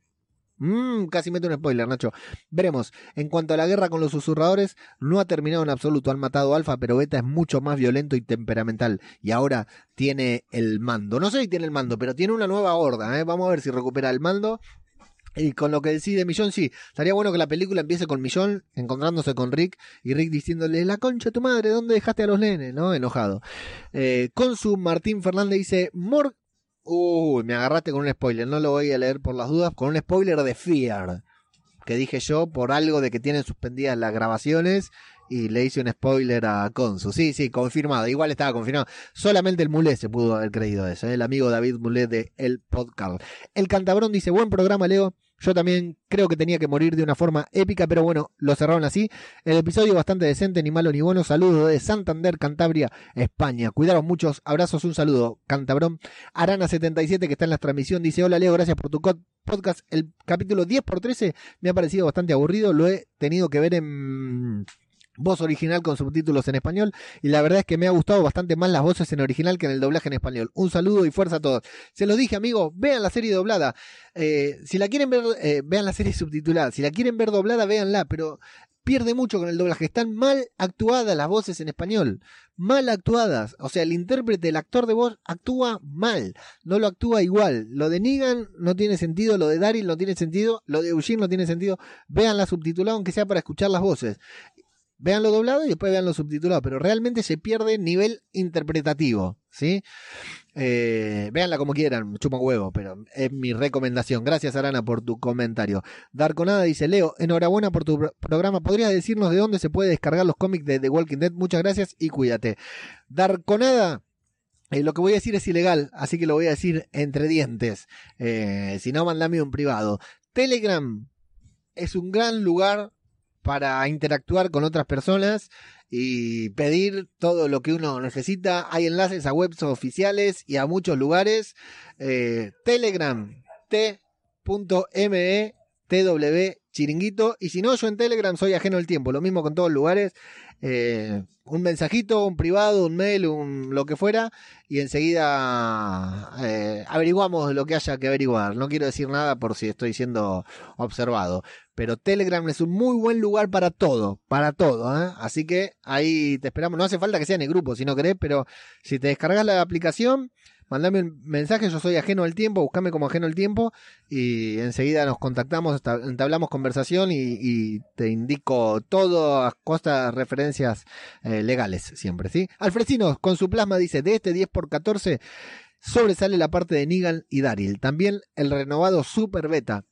A: Mmm, casi meto un spoiler, Nacho. Veremos. En cuanto a la guerra con los susurradores, no ha terminado en absoluto. Han matado a Alfa, pero Beta es mucho más violento y temperamental. Y ahora tiene el mando. No sé si tiene el mando, pero tiene una nueva horda. ¿eh? Vamos a ver si recupera el mando. Y con lo que decide Millón, sí, estaría bueno que la película empiece con Millón encontrándose con Rick y Rick diciéndole, la concha de tu madre, ¿dónde dejaste a los nenes? ¿No? Enojado. Eh, con su Martín Fernández dice, Mor Uy, me agarraste con un spoiler, no lo voy a leer por las dudas, con un spoiler de Fear, que dije yo por algo de que tienen suspendidas las grabaciones y le hice un spoiler a Consu. Sí, sí, confirmado, igual estaba confirmado. Solamente el Mulé se pudo haber creído eso, ¿eh? el amigo David Mulé de El Podcast. El Cantabrón dice, buen programa, Leo. Yo también creo que tenía que morir de una forma épica, pero bueno, lo cerraron así. El episodio bastante decente, ni malo ni bueno. Saludos de Santander, Cantabria, España. Cuidaros muchos. Abrazos, un saludo, Cantabrón. Arana77, que está en la transmisión, dice: Hola Leo, gracias por tu podcast. El capítulo 10 por 13 me ha parecido bastante aburrido. Lo he tenido que ver en voz original con subtítulos en español y la verdad es que me ha gustado bastante más las voces en original que en el doblaje en español. Un saludo y fuerza a todos. Se los dije amigos, vean la serie doblada. Eh, si la quieren ver, eh, vean la serie subtitulada. Si la quieren ver doblada, véanla, pero pierde mucho con el doblaje. Están mal actuadas las voces en español. Mal actuadas. O sea, el intérprete, el actor de voz, actúa mal. No lo actúa igual. Lo de Negan no tiene sentido. Lo de Daryl no tiene sentido. Lo de Eugene no tiene sentido. Vean la subtitulada, aunque sea para escuchar las voces. Veanlo doblado y después veanlo subtitulado, pero realmente se pierde nivel interpretativo, ¿sí? Eh, véanla como quieran, chupa un huevo, pero es mi recomendación. Gracias, Arana, por tu comentario. Darkonada dice, Leo, enhorabuena por tu pro- programa. ¿Podrías decirnos de dónde se puede descargar los cómics de The Walking Dead? Muchas gracias y cuídate. Darkonada, eh, lo que voy a decir es ilegal, así que lo voy a decir entre dientes. Eh, si no, mandame un privado. Telegram es un gran lugar para interactuar con otras personas y pedir todo lo que uno necesita. Hay enlaces a webs oficiales y a muchos lugares. Eh, Telegram, tw, chiringuito. Y si no, yo en Telegram soy ajeno al tiempo. Lo mismo con todos los lugares. Eh, un mensajito, un privado, un mail, un lo que fuera. Y enseguida eh, averiguamos lo que haya que averiguar. No quiero decir nada por si estoy siendo observado. Pero Telegram es un muy buen lugar para todo, para todo, ¿eh? Así que ahí te esperamos. No hace falta que sea en el grupo si no querés, pero si te descargas la aplicación, mandame un mensaje, yo soy ajeno al tiempo, buscame como ajeno al tiempo y enseguida nos contactamos, entablamos conversación y, te indico todo a costa de referencias eh, legales siempre, ¿sí? Alfresinos con su plasma dice, de este 10x14 sobresale la parte de Negan y Daryl. También el renovado Super Beta.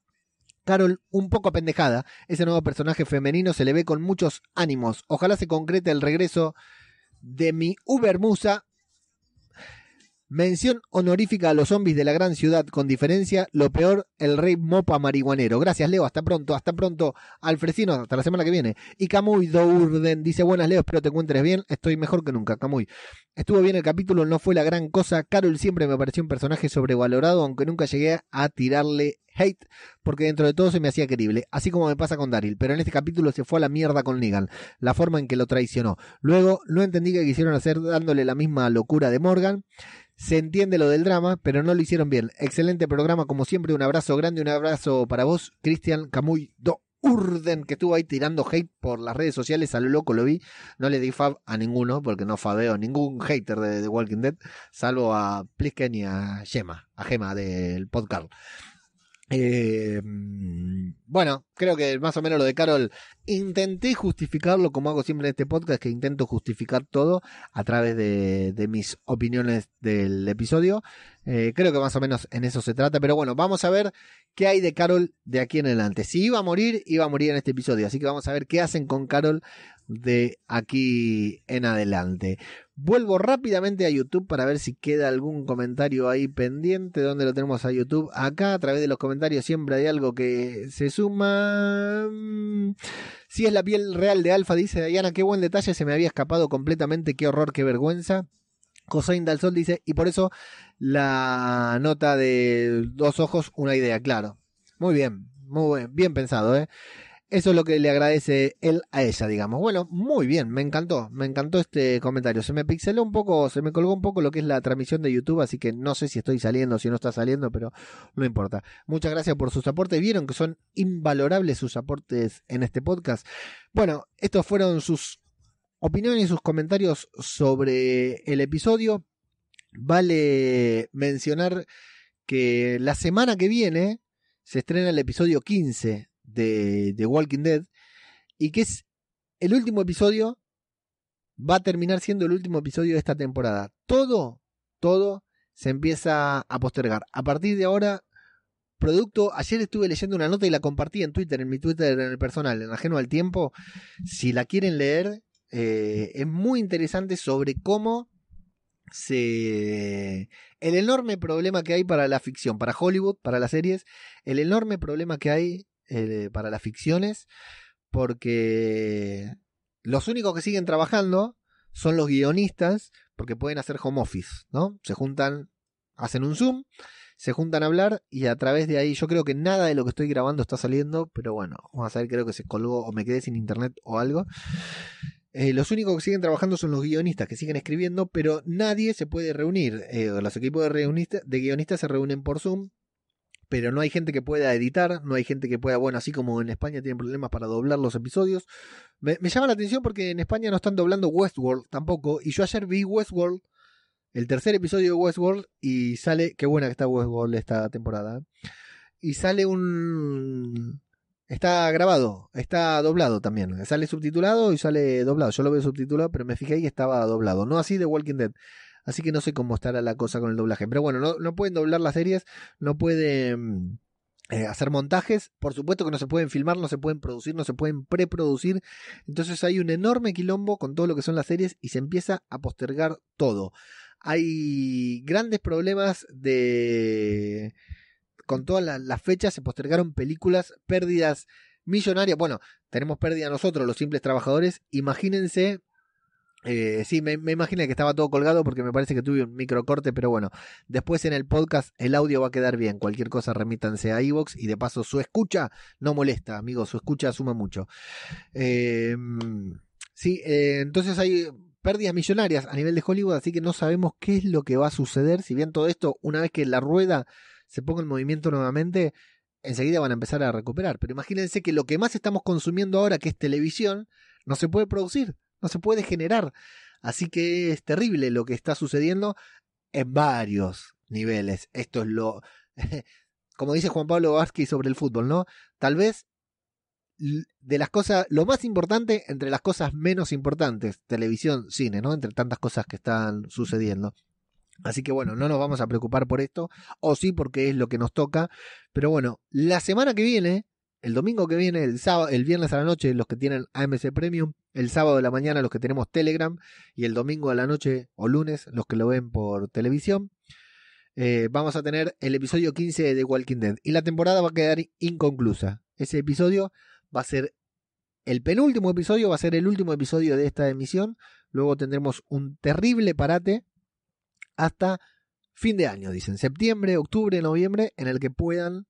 A: Carol, un poco apendejada, ese nuevo personaje femenino se le ve con muchos ánimos. Ojalá se concrete el regreso de mi Uber Musa. Mención honorífica a los zombies de la gran ciudad, con diferencia, lo peor, el rey mopa marihuanero. Gracias, Leo, hasta pronto, hasta pronto, Alfresino, hasta la semana que viene. Y Camuy Dourden dice, buenas, Leo, espero te encuentres bien, estoy mejor que nunca, Camuy. Estuvo bien el capítulo, no fue la gran cosa. Carol siempre me pareció un personaje sobrevalorado, aunque nunca llegué a tirarle hate, porque dentro de todo se me hacía querible, así como me pasa con Daryl, pero en este capítulo se fue a la mierda con Negan, la forma en que lo traicionó. Luego, no entendí que quisieron hacer dándole la misma locura de Morgan. Se entiende lo del drama, pero no lo hicieron bien. Excelente programa, como siempre. Un abrazo grande, un abrazo para vos, Cristian Camuy Do Urden, que estuvo ahí tirando hate por las redes sociales. A lo loco lo vi. No le di fab a ninguno, porque no fabeo ningún hater de, The Walking Dead, salvo a Plisken y a Gemma, a Gemma del podcast. Eh, bueno, creo que más o menos lo de Carol intenté justificarlo como hago siempre en este podcast, que intento justificar todo a través de, de mis opiniones del episodio. Eh, creo que más o menos en eso se trata, pero bueno, vamos a ver qué hay de Carol de aquí en adelante. Si iba a morir, iba a morir en este episodio, así que vamos a ver qué hacen con Carol de aquí en adelante. Vuelvo rápidamente a YouTube para ver si queda algún comentario ahí pendiente. ¿Dónde lo tenemos a YouTube? Acá, a través de los comentarios, siempre hay algo que se suma. Si es la piel real de Alfa, dice Diana, qué buen detalle, se me había escapado completamente, qué horror, qué vergüenza. Josain del Sol dice, y por eso la nota de dos ojos, una idea, claro. Muy bien, muy bien, pensado, ¿eh? Eso es lo que le agradece él a ella, digamos. Bueno, muy bien, me encantó, me encantó este comentario. Se me pixeló un poco, se me colgó un poco lo que es la transmisión de YouTube, así que no sé si estoy saliendo, si no está saliendo, pero no importa. Muchas gracias por sus aportes. Vieron que son invalorables sus aportes en este podcast. Bueno, estos fueron sus opiniones y sus comentarios sobre el episodio. Vale mencionar que la semana que viene se estrena el episodio 15 de, Walking Dead y que es el último episodio, va a terminar siendo el último episodio de esta temporada. Todo, todo se empieza a postergar. A partir de ahora, producto, ayer estuve leyendo una nota y la compartí en Twitter, en mi Twitter, en el personal, en ajeno al tiempo. Si la quieren leer, eh, es muy interesante sobre cómo se... El enorme problema que hay para la ficción, para Hollywood, para las series, el enorme problema que hay eh, para las ficciones, porque los únicos que siguen trabajando son los guionistas, porque pueden hacer home office, ¿no? Se juntan, hacen un Zoom, se juntan a hablar y a través de ahí yo creo que nada de lo que estoy grabando está saliendo, pero bueno, vamos a ver, creo que se colgó o me quedé sin internet o algo. Eh, los únicos que siguen trabajando son los guionistas que siguen escribiendo, pero nadie se puede reunir. Eh, los equipos de, de guionistas se reúnen por Zoom, pero no hay gente que pueda editar, no hay gente que pueda, bueno, así como en España tienen problemas para doblar los episodios. Me, llama la atención porque en España no están doblando Westworld tampoco, y yo ayer vi Westworld, el tercer episodio de Westworld, y sale, qué buena que está Westworld esta temporada, y sale un... Está grabado, está doblado también. Sale subtitulado y sale doblado. Yo lo veo subtitulado, pero me fijé y estaba doblado. No así de Walking Dead. Así que no sé cómo estará la cosa con el doblaje. Pero bueno, no, pueden doblar las series, no pueden eh, hacer montajes. Por supuesto que no se pueden filmar, no se pueden producir, no se pueden preproducir. Entonces hay un enorme quilombo con todo lo que son las series y se empieza a postergar todo. Hay grandes problemas de... Con todas las fechas se postergaron películas, pérdidas millonarias. Bueno, tenemos pérdida nosotros, los simples trabajadores. Imagínense eh, sí, me, me imaginé que estaba todo colgado porque me parece que tuve un micro corte, pero bueno, después en el podcast el audio va a quedar bien. Cualquier cosa remítanse a iVoox y de paso su escucha no molesta, amigos, su escucha suma mucho. Em, sí, eh, entonces hay pérdidas millonarias a nivel de Hollywood, así que no sabemos qué es lo que va a suceder. Si bien todo esto, una vez que la rueda se ponga en movimiento nuevamente, enseguida van a empezar a recuperar. Pero imagínense que lo que más estamos consumiendo ahora, que es televisión, no se puede producir no se puede generar. Así que es terrible lo que está sucediendo en varios niveles. Esto es lo, como dice Juan Pablo Vázquez sobre el fútbol, ¿no? Tal vez de las cosas, lo más importante entre las cosas menos importantes, televisión, cine, ¿no? Entre tantas cosas que están sucediendo. Así que bueno, no nos vamos a preocupar por esto, o sí porque es lo que nos toca, pero bueno, la semana que viene el domingo que viene, el sábado, el viernes a la noche, los que tienen AMC Premium, el sábado de la mañana, los que tenemos Telegram, y el domingo a la noche o lunes, los que lo ven por televisión. eh, vamos a tener el episodio 15 de Walking Dead. Y la temporada va a quedar inconclusa. Ese episodio va a ser el penúltimo episodio, va a ser el último episodio de esta emisión. Luego tendremos un terrible parate hasta fin de año, dicen, septiembre, octubre, noviembre, en el que puedan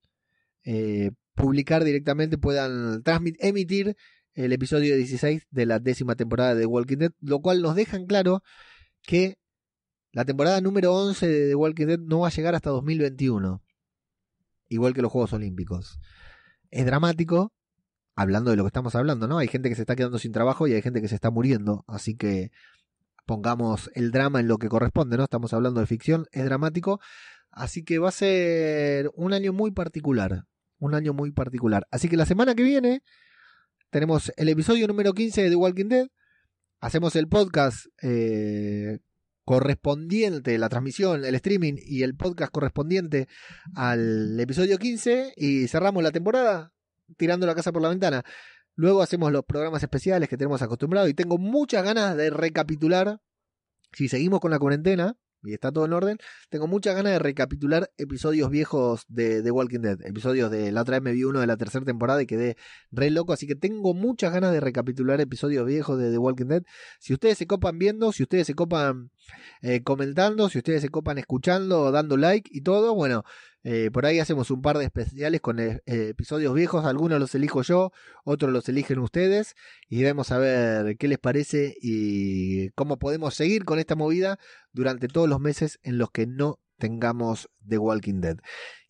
A: eh, publicar directamente, puedan transmit- emitir el episodio 16 de la décima temporada de Walking Dead, lo cual nos dejan claro que la temporada número 11 de Walking Dead no va a llegar hasta 2021, igual que los Juegos Olímpicos. Es dramático, hablando de lo que estamos hablando, ¿no? Hay gente que se está quedando sin trabajo y hay gente que se está muriendo, así que pongamos el drama en lo que corresponde, ¿no? Estamos hablando de ficción, es dramático, así que va a ser un año muy particular, un año muy particular. Así que la semana que viene tenemos el episodio número 15 de The Walking Dead, hacemos el podcast eh, correspondiente, la transmisión, el streaming y el podcast correspondiente al episodio 15 y cerramos la temporada tirando la casa por la ventana. Luego hacemos los programas especiales que tenemos acostumbrados y tengo muchas ganas de recapitular. Si seguimos con la cuarentena y está todo en orden, tengo muchas ganas de recapitular episodios viejos de The Walking Dead. Episodios de la otra vez me vi uno de la tercera temporada y quedé re loco, así que tengo muchas ganas de recapitular episodios viejos de The Walking Dead. Si ustedes se copan viendo, si ustedes se copan eh, comentando, si ustedes se copan escuchando, dando like y todo, bueno, eh, por ahí hacemos un par de especiales con eh, eh, episodios viejos, algunos los elijo yo, otros los eligen ustedes y vamos a ver qué les parece y cómo podemos seguir con esta movida durante todos los meses en los que no tengamos The Walking Dead.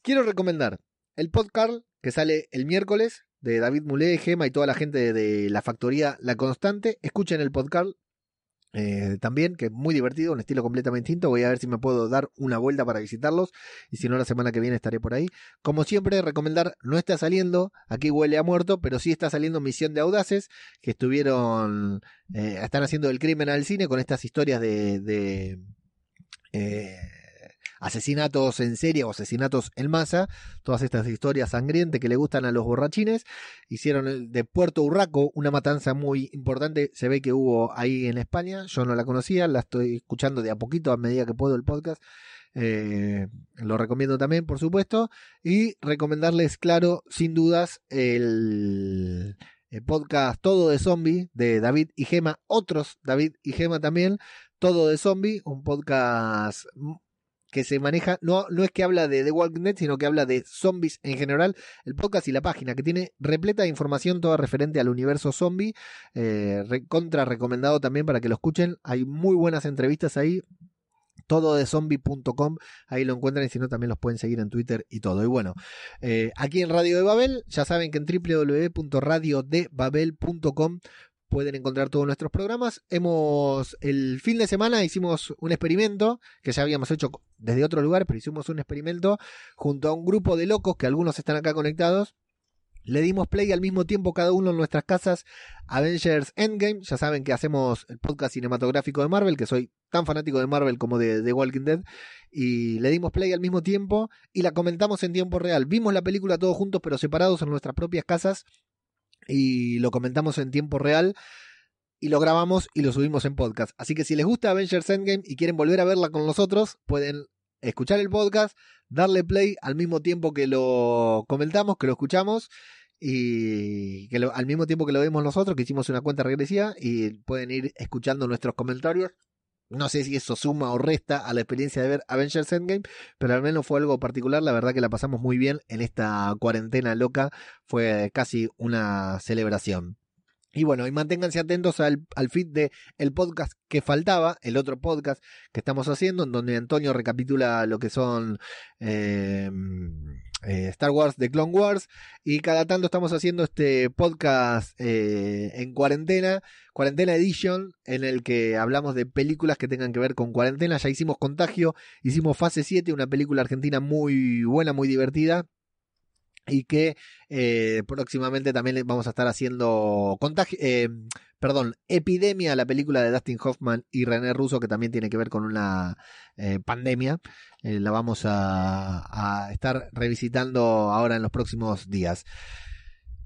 A: Quiero recomendar el podcast que sale el miércoles de David Mulé, Gema y toda la gente de la factoría La Constante. Escuchen el podcast eh, también, que es muy divertido, un estilo completamente distinto. Voy a ver si me puedo dar una vuelta para visitarlos. Y si no, la semana que viene estaré por ahí. Como siempre, recomendar, no está saliendo, aquí huele a muerto, pero sí está saliendo Misión de Audaces, que estuvieron, eh, están haciendo el crimen al cine con estas historias de, de eh, asesinatos en serie o asesinatos en masa, todas estas historias sangrientes que le gustan a los borrachines, hicieron el- de Puerto Urraco una matanza muy importante, se ve que hubo ahí en España, yo no la conocía, la estoy escuchando de a poquito a medida que puedo el podcast, eh, lo recomiendo también, por supuesto, y recomendarles, claro, sin dudas, el, el podcast Todo de Zombie de David y Gema, otros David y Gema también, Todo de Zombie, un podcast que se maneja, no, no es que habla de The Walking sino que habla de zombies en general, el podcast y la página, que tiene repleta de información toda referente al universo zombie, eh, contra recomendado también para que lo escuchen, hay muy buenas entrevistas ahí, todo de zombie.com, ahí lo encuentran y si no también los pueden seguir en Twitter y todo. Y bueno, eh, aquí en Radio de Babel, ya saben que en www.radiodebabel.com pueden encontrar todos nuestros programas. Hemos, el fin de semana hicimos un experimento que ya habíamos hecho desde otro lugar, pero hicimos un experimento junto a un grupo de locos que algunos están acá conectados. Le dimos play al mismo tiempo cada uno en nuestras casas Avengers Endgame. Ya saben que hacemos el podcast cinematográfico de Marvel, que soy tan fanático de Marvel como de, de Walking Dead. Y le dimos play al mismo tiempo y la comentamos en tiempo real. Vimos la película todos juntos pero separados en nuestras propias casas y lo comentamos en tiempo real y lo grabamos y lo subimos en podcast. Así que si les gusta Avengers Endgame y quieren volver a verla con nosotros, pueden escuchar el podcast, darle play al mismo tiempo que lo comentamos, que lo escuchamos y que al mismo tiempo que lo vemos nosotros, que hicimos una cuenta regresiva y pueden ir escuchando nuestros comentarios. No sé si eso suma o resta a la experiencia de ver Avengers Endgame, pero al menos fue algo particular. La verdad que la pasamos muy bien en esta cuarentena loca. Fue casi una celebración. Y bueno, y manténganse atentos al, feed de el podcast que faltaba, el otro podcast que estamos haciendo, en donde Antonio recapitula lo que son eh, eh, Star Wars de Clone Wars. Y cada tanto estamos haciendo este podcast eh, en cuarentena, cuarentena edition, en el que hablamos de películas que tengan que ver con cuarentena. Ya hicimos Contagio, hicimos Fase 7, una película argentina muy buena, muy divertida y que eh, próximamente también vamos a estar haciendo contagio, eh, perdón, Epidemia, la película de Dustin Hoffman y René Russo que también tiene que ver con una eh, pandemia. La vamos a, a estar revisitando ahora en los próximos días.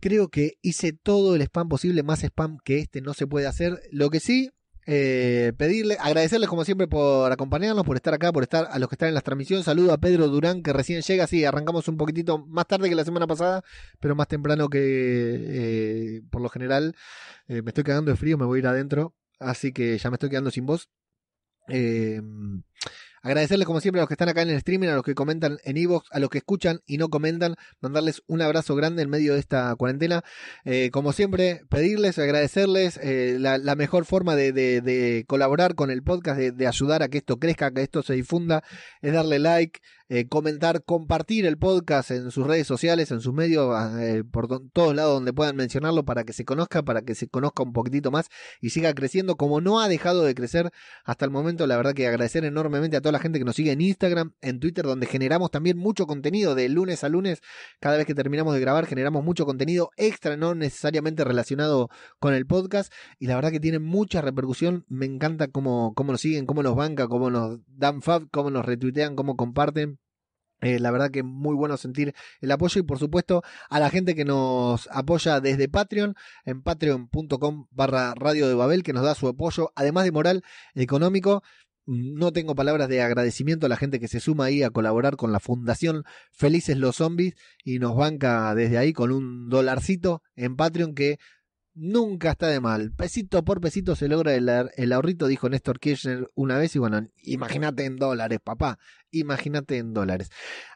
A: creo que hice todo el spam posible, más spam que este no se puede hacer. Lo que sí, eh, pedirle, agradecerles como siempre por acompañarnos, por estar acá, por estar a los que están en las transmisiones. Saludo a Pedro Durán que recién llega. Sí, arrancamos un poquitito más tarde que la semana pasada, pero más temprano que eh, por lo general. Eh, me estoy cagando de frío, me voy a ir adentro, así que ya me estoy quedando sin voz. Eh, Agradecerles como siempre a los que están acá en el streaming, a los que comentan en Evox, a los que escuchan y no comentan, mandarles un abrazo grande en medio de esta cuarentena. Eh, como siempre, pedirles, agradecerles eh, la, mejor forma de, colaborar con el podcast, de, ayudar a que esto crezca, que esto se difunda, es darle like, eh, comentar, compartir el podcast en sus redes sociales, en sus medios, eh, por todos lados donde puedan mencionarlo para que se conozca, para que se conozca un poquitito más y siga creciendo como no ha dejado de crecer hasta el momento. La verdad que agradecer enormemente a toda la gente que nos sigue en Instagram, en Twitter, donde generamos también mucho contenido de lunes a lunes. Cada vez que terminamos de grabar generamos mucho contenido extra, no necesariamente relacionado con el podcast. Y la verdad que tiene mucha repercusión. Me encanta cómo, cómo nos siguen, cómo nos banca, cómo nos dan fab, cómo nos retuitean, cómo comparten. Eh, la verdad que muy bueno sentir el apoyo y por supuesto a la gente que nos apoya desde Patreon en patreon.com barra radio de Babel que nos da su apoyo además de moral económico no tengo palabras de agradecimiento a la gente que se suma ahí a colaborar con la fundación Felices los Zombies y nos banca desde ahí con un dolarcito en Patreon que nunca está de mal. Pesito por pesito se logra el, el ahorrito, dijo Néstor Kirchner una vez. Y bueno, imagínate en dólares, papá. Imagínate en dólares.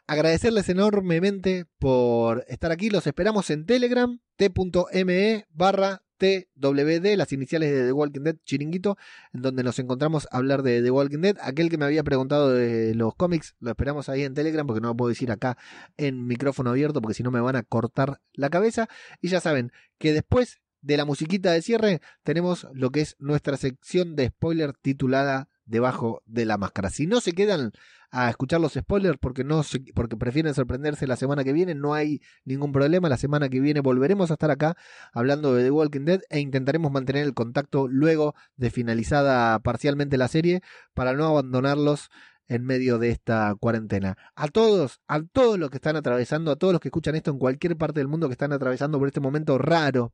A: Agradecerles enormemente por estar aquí. Los esperamos en Telegram, t.me barra TWD, las iniciales de The Walking Dead, Chiringuito, en donde nos encontramos a hablar de The Walking Dead. Aquel que me había preguntado de los cómics, lo esperamos ahí en Telegram, porque no lo puedo decir acá en micrófono abierto, porque si no me van a cortar la cabeza. Y ya saben que después de la musiquita de cierre tenemos lo que es nuestra sección de spoiler titulada Debajo de la máscara. Si no se quedan a escuchar los spoilers porque no se, porque prefieren sorprenderse la semana que viene, no hay ningún problema. La semana que viene volveremos a estar acá hablando de The Walking Dead e intentaremos mantener el contacto luego de finalizada parcialmente la serie para no abandonarlos en medio de esta cuarentena. A todos, a todos los que están atravesando, a todos los que escuchan esto en cualquier parte del mundo que están atravesando por este momento raro,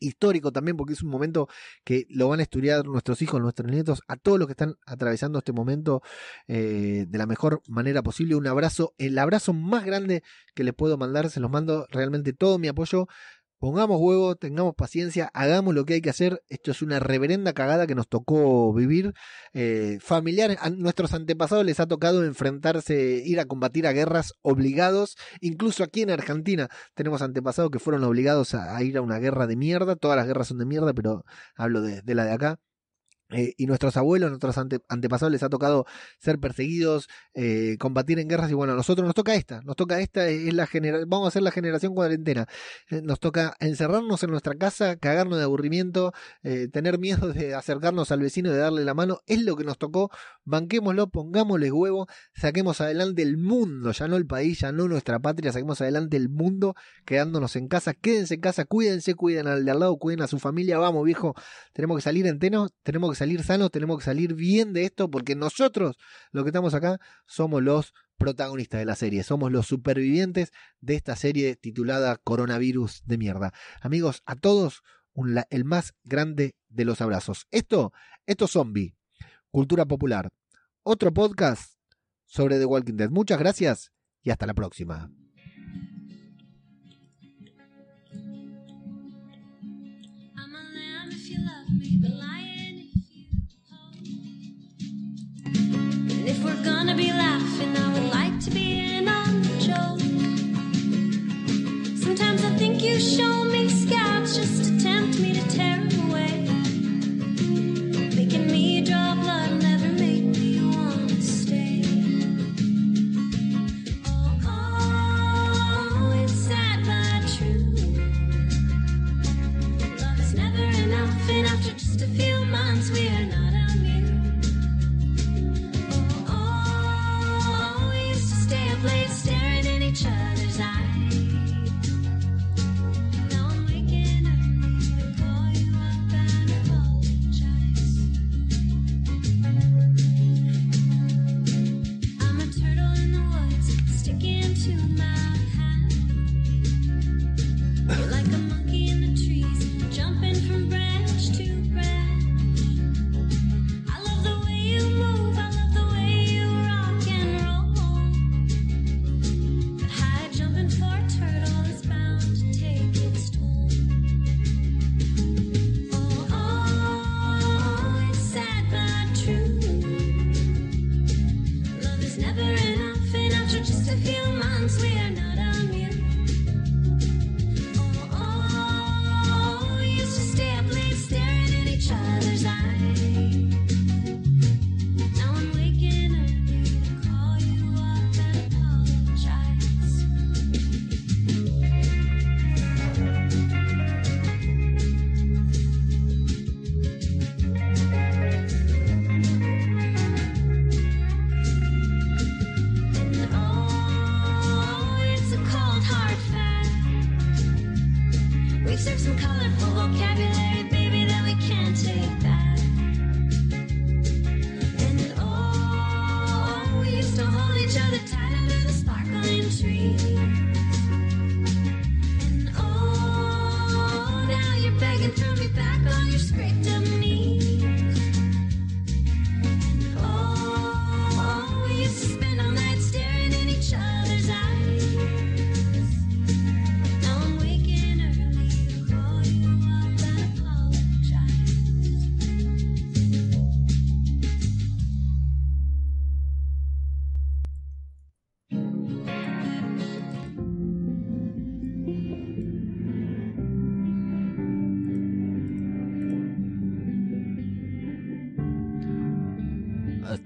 A: histórico también, porque es un momento que lo van a estudiar nuestros hijos, nuestros nietos, a todos los que están atravesando este momento eh, de la mejor manera posible. Un abrazo, el abrazo más grande que les puedo mandar, se los mando realmente todo mi apoyo. Pongamos huevo, tengamos paciencia, hagamos lo que hay que hacer. Esto es una reverenda cagada que nos tocó vivir. Eh, familiares, a nuestros antepasados les ha tocado enfrentarse, ir a combatir a guerras obligados. Incluso aquí en Argentina tenemos antepasados que fueron obligados a, ir a una guerra de mierda. Todas las guerras son de mierda, pero hablo de la de acá. Eh, y nuestros abuelos, nuestros ante, antepasados les ha tocado ser perseguidos, eh, combatir en guerras y bueno, a nosotros nos toca esta, nos toca esta, es la genera vamos a ser la generación cuarentena, eh, nos toca encerrarnos en nuestra casa, cagarnos de aburrimiento, eh, tener miedo de acercarnos al vecino de darle la mano, es lo que nos tocó, banquémoslo, pongámosle huevo, saquemos adelante el mundo, ya no el país, ya no nuestra patria, saquemos adelante el mundo quedándonos en casa, quédense en casa, cuídense, cuiden al de al lado, cuiden a su familia, vamos viejo, tenemos que salir enteros, tenemos que salir sanos, tenemos que salir bien de esto, porque nosotros, los que estamos acá, somos los protagonistas de la serie, somos los supervivientes de esta serie titulada Coronavirus de mierda. Amigos, a todos, el más grande de los abrazos. Esto, esto es Zombie, Cultura Popular. Otro podcast sobre The Walking Dead. Muchas gracias y hasta la próxima.
C: If we're gonna be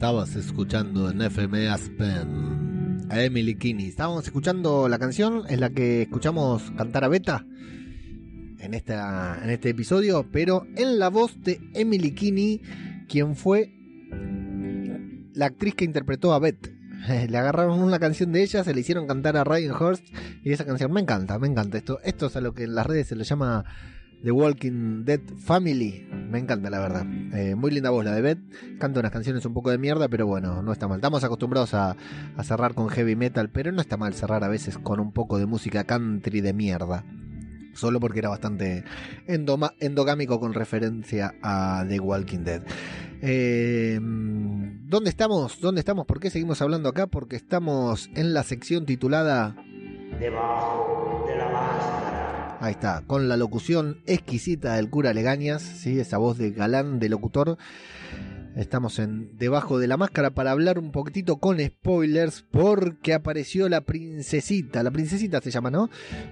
A: Estabas escuchando en FM Aspen a Emily Kinney. Estábamos escuchando la canción, es la que escuchamos cantar a Beta en, esta, en este episodio, pero en la voz de Emily Kinney, quien fue la actriz que interpretó a Beth. Le agarraron una canción de ella, se le hicieron cantar a Ryan Hurst y esa canción me encanta, me encanta. Esto, esto es a lo que en las redes se le llama The Walking Dead Family. Me encanta, la verdad. Eh, muy linda voz la de Beth. Canta unas canciones un poco de mierda, pero bueno, no está mal. Estamos acostumbrados a, cerrar con heavy metal, pero no está mal cerrar a veces con un poco de música country de mierda. Solo porque era bastante endoma- endogámico con referencia a The Walking Dead. Eh, ¿Dónde estamos? ¿Dónde estamos? ¿Por qué seguimos hablando acá? Porque estamos en la sección titulada
B: Debajo de la máscara.
A: Ahí está, con la locución exquisita del cura Legañas, ¿sí? esa voz de galán de locutor. Estamos en debajo de la máscara para hablar un poquitito con spoilers porque apareció la princesita, la princesita se llama, ¿no?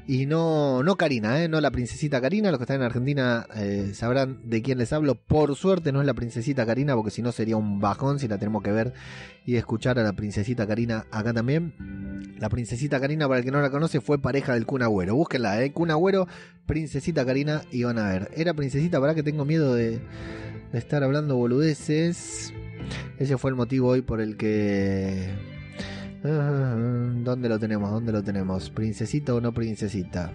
A: Y no, no Karina, ¿eh? no la princesita Karina, los que están en Argentina eh, sabrán de quién les hablo. Por suerte no es la princesita Karina porque si no sería un bajón si la tenemos que ver y escuchar a la princesita Karina acá también. La princesita Karina, para el que no la conoce, fue pareja del Kun Agüero. Búsquenla, ¿eh? Kun Agüero, princesita Karina, y van a ver. Era princesita, para que tengo miedo de, de estar hablando boludeces. Ese fue el motivo hoy por el que... Ah, ¿Dónde lo tenemos? ¿Dónde lo tenemos? ¿Princesita o no princesita?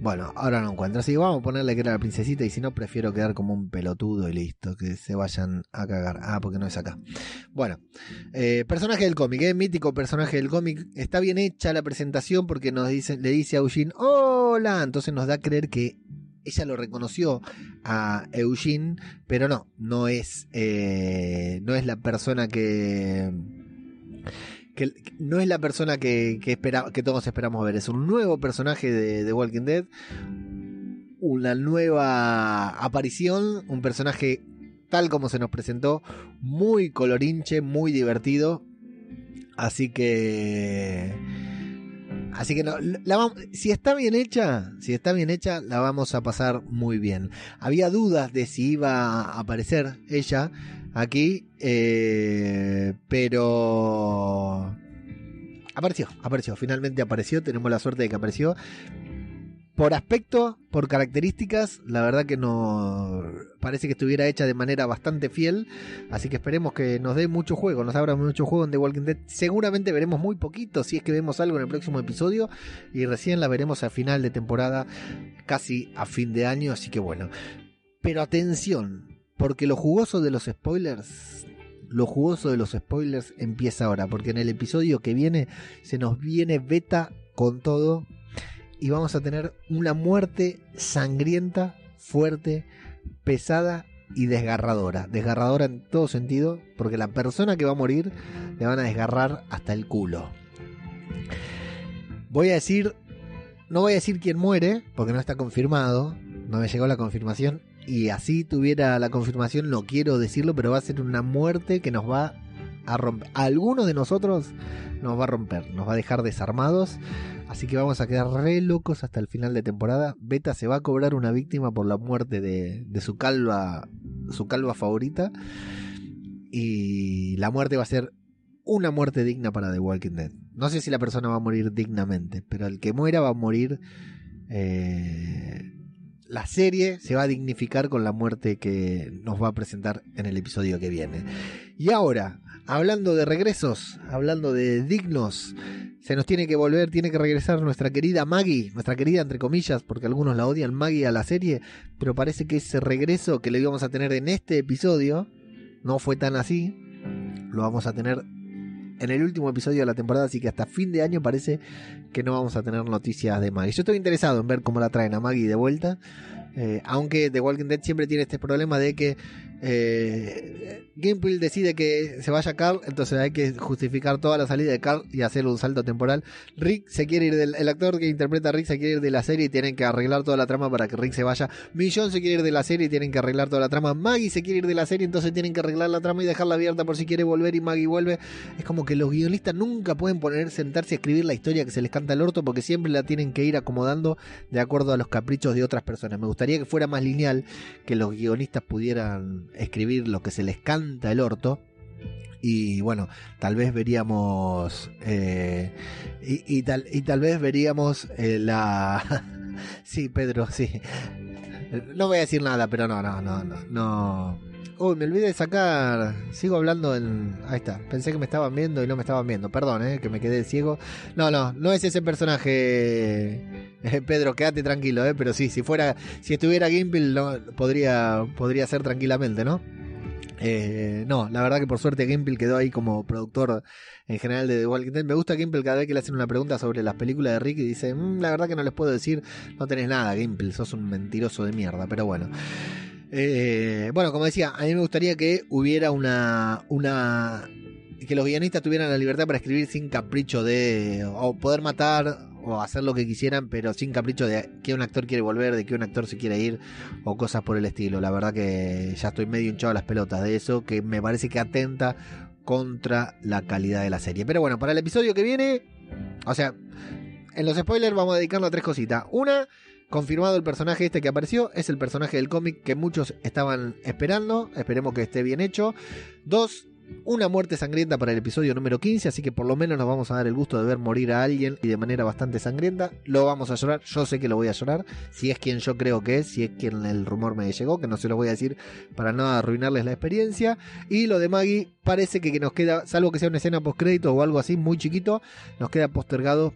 A: Bueno, ahora no encuentro. Así que vamos a ponerle que era la princesita y si no, prefiero quedar como un pelotudo y listo. Que se vayan a cagar. Ah, porque no es acá. Bueno, eh, personaje del cómic, ¿eh? mítico personaje del cómic. Está bien hecha la presentación porque nos dice, le dice a Eugene, hola. Entonces nos da a creer que ella lo reconoció a Eugene, pero no, no es, eh, no es la persona que, que no es la persona que, que, espera, que todos esperamos ver. Es un nuevo personaje de, de Walking Dead, una nueva aparición, un personaje tal como se nos presentó, muy colorinche, muy divertido. Así que Así que no, si está bien hecha, si está bien hecha, la vamos a pasar muy bien. Había dudas de si iba a aparecer ella aquí, eh, pero apareció, apareció, finalmente apareció, tenemos la suerte de que apareció. Por aspecto, por características, la verdad que no parece que estuviera hecha de manera bastante fiel, así que esperemos que nos dé mucho juego, nos abra mucho juego en The Walking Dead. Seguramente veremos muy poquito, si es que vemos algo en el próximo episodio, y recién la veremos a final de temporada, casi a fin de año, así que bueno. Pero atención, porque lo jugoso de los spoilers, lo jugoso de los spoilers empieza ahora, porque en el episodio que viene se nos viene beta con todo y vamos a tener una muerte sangrienta, fuerte, pesada y desgarradora. Desgarradora en todo sentido, porque la persona que va a morir le van a desgarrar hasta el culo. Voy a decir, no voy a decir quién muere, porque no está confirmado, no me llegó la confirmación, y así tuviera la confirmación, no quiero decirlo, pero va a ser una muerte que nos va a romper. A alguno de nosotros nos va a romper, nos va a dejar desarmados. Así que vamos a quedar re locos hasta el final de temporada. Beta se va a cobrar una víctima por la muerte de, de su calva, su calva favorita. Y la muerte va a ser una muerte digna para The Walking Dead. No sé si la persona va a morir dignamente, pero el que muera va a morir. eh, la serie se va a dignificar con la muerte que nos va a presentar en el episodio que viene. Y ahora, hablando de regresos, hablando de dignos, se nos tiene que volver, tiene que regresar nuestra querida Maggie, nuestra querida entre comillas, porque algunos la odian Maggie a la serie, pero parece que ese regreso que le íbamos a tener en este episodio no fue tan así. Lo vamos a tener en el último episodio de la temporada, así que hasta fin de año parece que no vamos a tener noticias de Maggie. Yo estoy interesado en ver cómo la traen a Maggie de vuelta. Eh, aunque The Walking Dead siempre tiene este problema de que eh, Gimple decide que se vaya Carl, entonces hay que justificar toda la salida de Carl y hacer un salto temporal. Rick se quiere ir del el actor que interpreta a Rick se quiere ir de la serie y tienen que arreglar toda la trama para que Rick se vaya. Millón se quiere ir de la serie y tienen que arreglar toda la trama. Maggie se quiere ir de la serie, entonces tienen que arreglar la trama y dejarla abierta por si quiere volver y Maggie vuelve. Es como que los guionistas nunca pueden poner, sentarse a escribir la historia que se les canta el orto porque siempre la tienen que ir acomodando de acuerdo a los caprichos de otras personas. Me gustaría que fuera más lineal, que los guionistas pudieran escribir lo que se les canta el orto. Y bueno, tal vez veríamos. eh, y, y tal, y tal vez veríamos eh, la. sí, Pedro, sí. No voy a decir nada, pero no, no, no, no. no. Uy, me olvidé de sacar. Sigo hablando en. Ahí está. Pensé que me estaban viendo y no me estaban viendo. Perdón, eh, que me quedé ciego. No, no, no es ese personaje. Eh, Pedro, quédate tranquilo, eh. Pero sí, si fuera. Si estuviera Gimple, no, podría, podría ser tranquilamente, ¿no? Eh, no, la verdad que por suerte Gimple quedó ahí como productor en general de The Walking Dead. Me gusta Gimple cada vez que le hacen una pregunta sobre las películas de Rick y dice, "Mm, la verdad que no les puedo decir, no tenés nada, Gimple, sos un mentiroso de mierda, pero bueno. Eh, bueno, como decía, a mí me gustaría que hubiera una, una que los guionistas tuvieran la libertad para escribir sin capricho de o poder matar o hacer lo que quisieran, pero sin capricho de que un actor quiere volver, de que un actor se quiere ir o cosas por el estilo. La verdad que ya estoy medio hinchado a las pelotas de eso, que me parece que atenta contra la calidad de la serie. Pero bueno, para el episodio que viene, o sea, en los spoilers vamos a dedicarlo a tres cositas. Una, confirmado el personaje este que apareció, es el personaje del cómic que muchos estaban esperando, esperemos que esté bien hecho. Dos, una muerte sangrienta para el episodio número 15, así que por lo menos nos vamos a dar el gusto de ver morir a alguien y de manera bastante sangrienta. Lo vamos a llorar, yo sé que lo voy a llorar, si es quien yo creo que es, si es quien el rumor me llegó, que no se lo voy a decir para no arruinarles la experiencia. Y lo de Maggie parece que, nos queda, salvo que sea una escena post crédito o algo así muy chiquito, nos queda postergado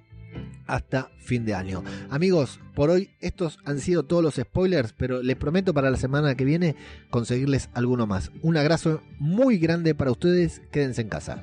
A: hasta fin de año. Amigos, por hoy estos han sido todos los spoilers, pero les prometo para la semana que viene conseguirles alguno más. Un abrazo muy grande para ustedes, quédense en casa.